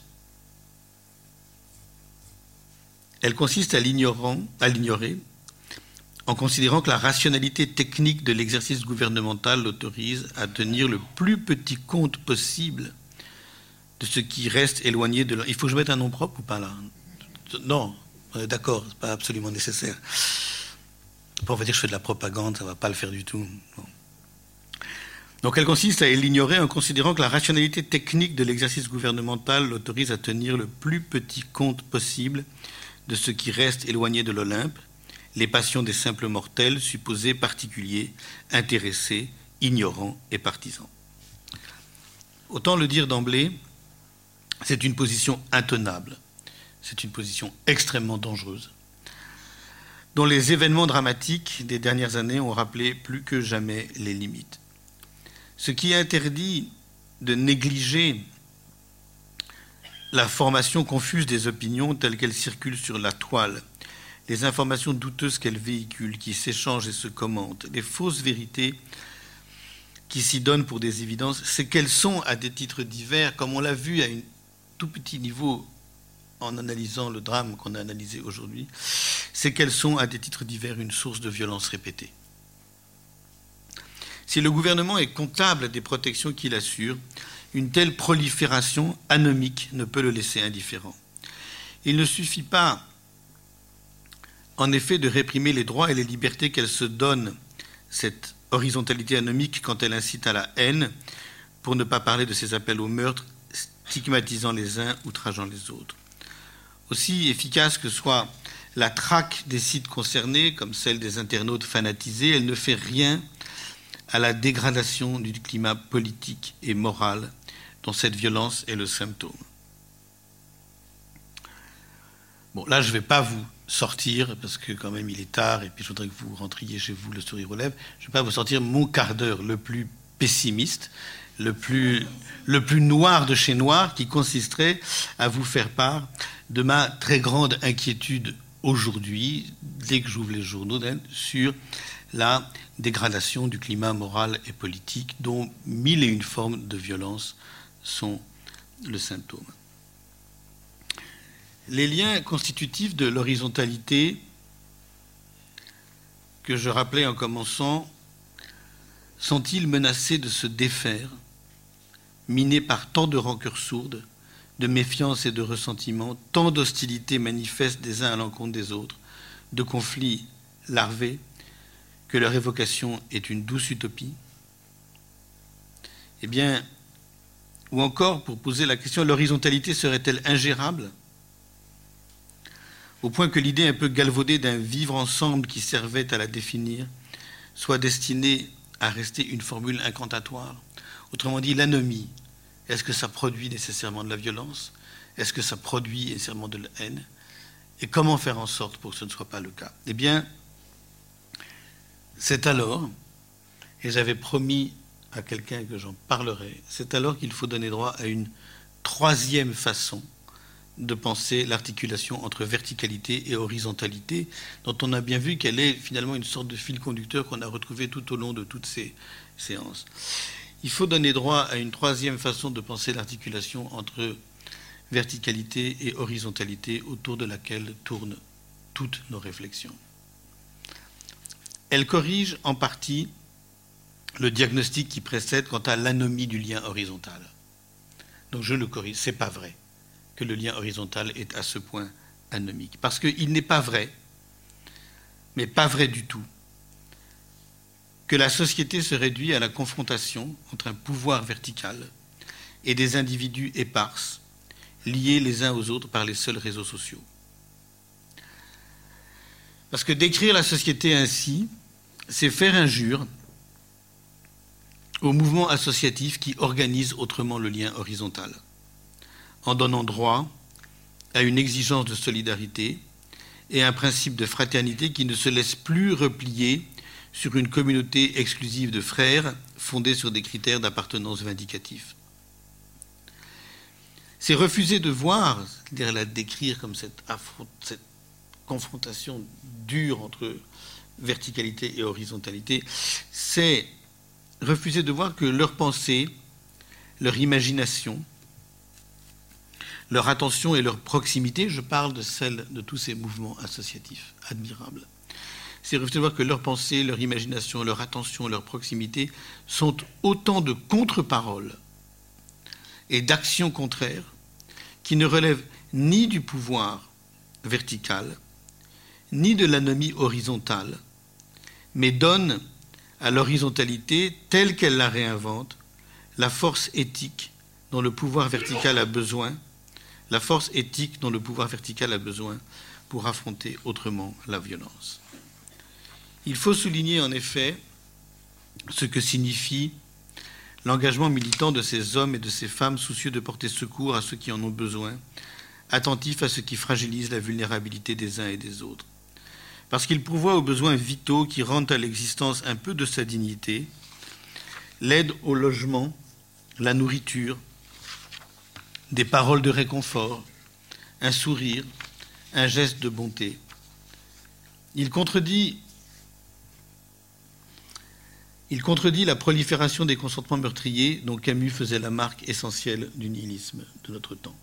Elle consiste à l'ignorer en considérant que la rationalité technique de l'exercice gouvernemental l'autorise à tenir le plus petit compte possible de ce qui reste éloigné de... Il faut que je mette un nom propre ou pas là Non, d'accord, c'est pas absolument nécessaire. on va dire que je fais de la propagande, ça va pas le faire du tout. Donc elle consiste à l'ignorer en considérant que la rationalité technique de l'exercice gouvernemental l'autorise à tenir le plus petit compte possible de ce qui reste éloigné de l'Olympe, les passions des simples mortels, supposés particuliers, intéressés, ignorants et partisans. Autant le dire d'emblée, c'est une position intenable, c'est une position extrêmement dangereuse, dont les événements dramatiques des dernières années ont rappelé plus que jamais les limites. Ce qui interdit de négliger la formation confuse des opinions telles qu'elles circulent sur la toile, les informations douteuses qu'elles véhiculent, qui s'échangent et se commentent, les fausses vérités qui s'y donnent pour des évidences, c'est qu'elles sont à des titres divers, comme on l'a vu à un tout petit niveau en analysant le drame qu'on a analysé aujourd'hui, c'est qu'elles sont à des titres divers une source de violence répétée. Si le gouvernement est comptable des protections qu'il assure, une telle prolifération anomique ne peut le laisser indifférent. Il ne suffit pas, en effet, de réprimer les droits et les libertés qu'elle se donne, cette horizontalité anomique, quand elle incite à la haine, pour ne pas parler de ses appels au meurtre, stigmatisant les uns, outrageant les autres. Aussi efficace que soit la traque des sites concernés, comme celle des internautes fanatisés, elle ne fait rien à la dégradation du climat politique et moral dont cette violence est le symptôme. Bon, là, je ne vais pas vous sortir, parce que quand même il est tard, et puis je voudrais que vous rentriez chez vous le sourire aux lèvres, je ne vais pas vous sortir mon quart d'heure le plus pessimiste, le plus, le plus noir de chez noir, qui consisterait à vous faire part de ma très grande inquiétude aujourd'hui, dès que j'ouvre les journaux, sur la dégradation du climat moral et politique dont mille et une formes de violence sont le symptôme. Les liens constitutifs de l'horizontalité que je rappelais en commençant sont-ils menacés de se défaire, minés par tant de rancœurs sourdes, de méfiance et de ressentiment, tant d'hostilité manifestes des uns à l'encontre des autres, de conflits larvés, que leur évocation est une douce utopie? Eh bien, ou encore, pour poser la question, l'horizontalité serait-elle ingérable? Au point que l'idée un peu galvaudée d'un vivre ensemble qui servait à la définir soit destinée à rester une formule incantatoire. Autrement dit, l'anomie, est-ce que ça produit nécessairement de la violence? Est-ce que ça produit nécessairement de la haine? Et comment faire en sorte pour que ce ne soit pas le cas? Eh bien, c'est alors, et j'avais promis à quelqu'un que j'en parlerai, c'est alors qu'il faut donner droit à une troisième façon de penser l'articulation entre verticalité et horizontalité, dont on a bien vu qu'elle est finalement une sorte de fil conducteur qu'on a retrouvé tout au long de toutes ces séances. Il faut donner droit à une troisième façon de penser l'articulation entre verticalité et horizontalité autour de laquelle tournent toutes nos réflexions. Elle corrige en partie le diagnostic qui précède quant à l'anomie du lien horizontal. Donc je le corrige, c'est pas vrai que le lien horizontal est à ce point anomique. Parce qu'il n'est pas vrai, mais pas vrai du tout, que la société se réduit à la confrontation entre un pouvoir vertical et des individus éparses, liés les uns aux autres par les seuls réseaux sociaux. Parce que décrire la société ainsi, c'est faire injure au mouvement associatif qui organise autrement le lien horizontal, en donnant droit à une exigence de solidarité et un principe de fraternité qui ne se laisse plus replier sur une communauté exclusive de frères fondée sur des critères d'appartenance vindicatifs. C'est refuser de voir, c'est-à-dire la décrire comme cette, cette confrontation dure entre verticalité et horizontalité, c'est refuser de voir que leur pensée, leur imagination, leur attention et leur proximité, je parle de celle de tous ces mouvements associatifs admirables, c'est refuser de voir que leur pensée, leur imagination, leur attention, leur proximité sont autant de contre-paroles et d'actions contraires qui ne relèvent ni du pouvoir vertical, ni de l'anomie horizontale, mais donnent à l'horizontalité telle qu'elle la réinvente, la force éthique dont le pouvoir vertical a besoin, la force éthique dont le pouvoir vertical a besoin pour affronter autrement la violence. Il faut souligner en effet ce que signifie l'engagement militant de ces hommes et de ces femmes soucieux de porter secours à ceux qui en ont besoin, attentifs à ce qui fragilise la vulnérabilité des uns et des autres. Parce qu'ils pourvoient aux besoins vitaux qui rendent à l'existence un peu de sa dignité, l'aide au logement, la nourriture, des paroles de réconfort, un sourire, un geste de bonté. Il contredit la prolifération des consentements meurtriers dont Camus faisait la marque essentielle du nihilisme de notre temps.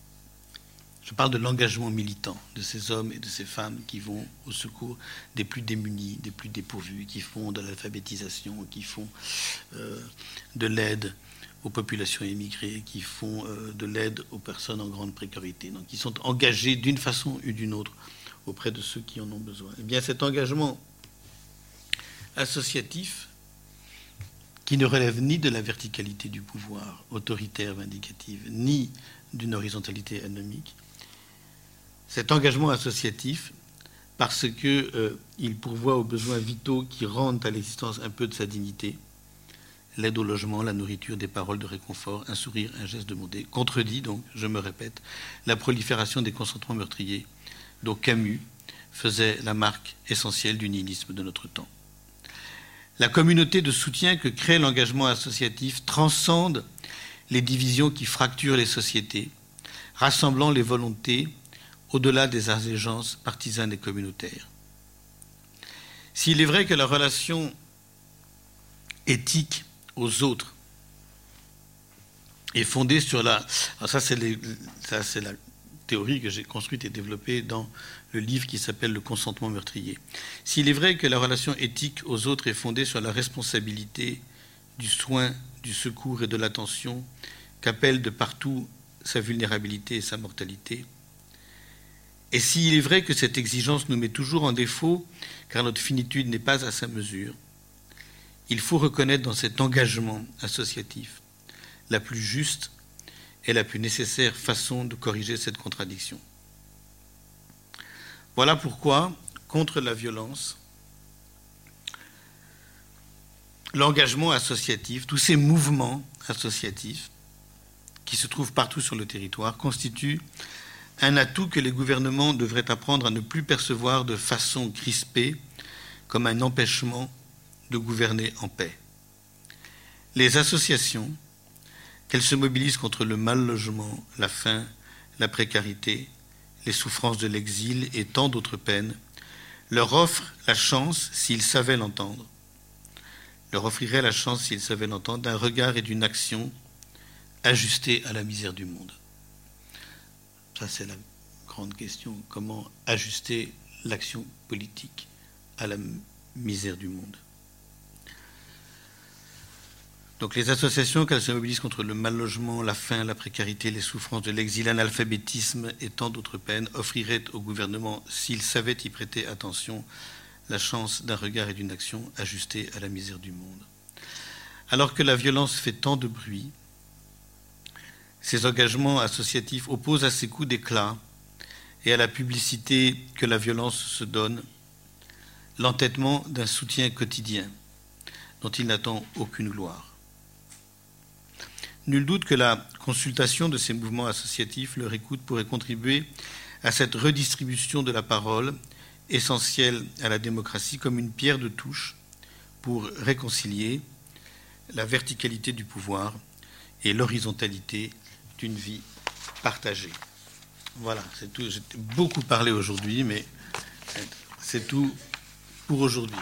Je parle de l'engagement militant de ces hommes et de ces femmes qui vont au secours des plus démunis, des plus dépourvus, qui font de l'alphabétisation, qui font euh, de l'aide aux populations émigrées, qui font euh, de l'aide aux personnes en grande précarité, donc qui sont engagés d'une façon ou d'une autre auprès de ceux qui en ont besoin. Eh bien, cet engagement associatif qui ne relève ni de la verticalité du pouvoir autoritaire vindicative, ni d'une horizontalité anomique. Cet engagement associatif, parce qu'il euh, pourvoit aux besoins vitaux qui rendent à l'existence un peu de sa dignité, l'aide au logement, la nourriture, des paroles de réconfort, un sourire, un geste de bonté, contredit donc, je me répète, la prolifération des consentements meurtriers dont Camus faisait la marque essentielle du nihilisme de notre temps. La communauté de soutien que crée l'engagement associatif transcende les divisions qui fracturent les sociétés, rassemblant les volontés au-delà des allégeances partisanes et communautaires. S'il est vrai que la relation éthique aux autres est fondée sur la... ça c'est la théorie que j'ai construite et développée dans le livre qui s'appelle Le consentement meurtrier. S'il est vrai que la relation éthique aux autres est fondée sur la responsabilité du soin, du secours et de l'attention qu'appelle de partout sa vulnérabilité et sa mortalité, et s'il est vrai que cette exigence nous met toujours en défaut, car notre finitude n'est pas à sa mesure, il faut reconnaître dans cet engagement associatif la plus juste et la plus nécessaire façon de corriger cette contradiction. Voilà pourquoi, contre la violence, l'engagement associatif, tous ces mouvements associatifs qui se trouvent partout sur le territoire, constituent un atout que les gouvernements devraient apprendre à ne plus percevoir de façon crispée comme un empêchement de gouverner en paix. Les associations, qu'elles se mobilisent contre le mal logement, la faim, la précarité, les souffrances de l'exil et tant d'autres peines, leur offrent la chance, s'ils savaient l'entendre, leur offrirait la chance, s'ils savaient l'entendre, d'un regard et d'une action ajustés à la misère du monde. C'est la grande question. Comment ajuster l'action politique à la misère du monde? Donc les associations, qu'elles se mobilisent contre le mal logement, la faim, la précarité, les souffrances de l'exil, l'analphabétisme et tant d'autres peines, offriraient au gouvernement, s'il savait y prêter attention, la chance d'un regard et d'une action ajustée à la misère du monde. Alors que la violence fait tant de bruit, ces engagements associatifs opposent à ces coups d'éclat et à la publicité que la violence se donne l'entêtement d'un soutien quotidien dont il n'attend aucune gloire. Nul doute que la consultation de ces mouvements associatifs, leur écoute pourrait contribuer à cette redistribution de la parole, essentielle à la démocratie, comme une pierre de touche pour réconcilier la verticalité du pouvoir et l'horizontalité d'une vie partagée. Voilà, c'est tout. J'ai beaucoup parlé aujourd'hui, mais c'est tout pour aujourd'hui.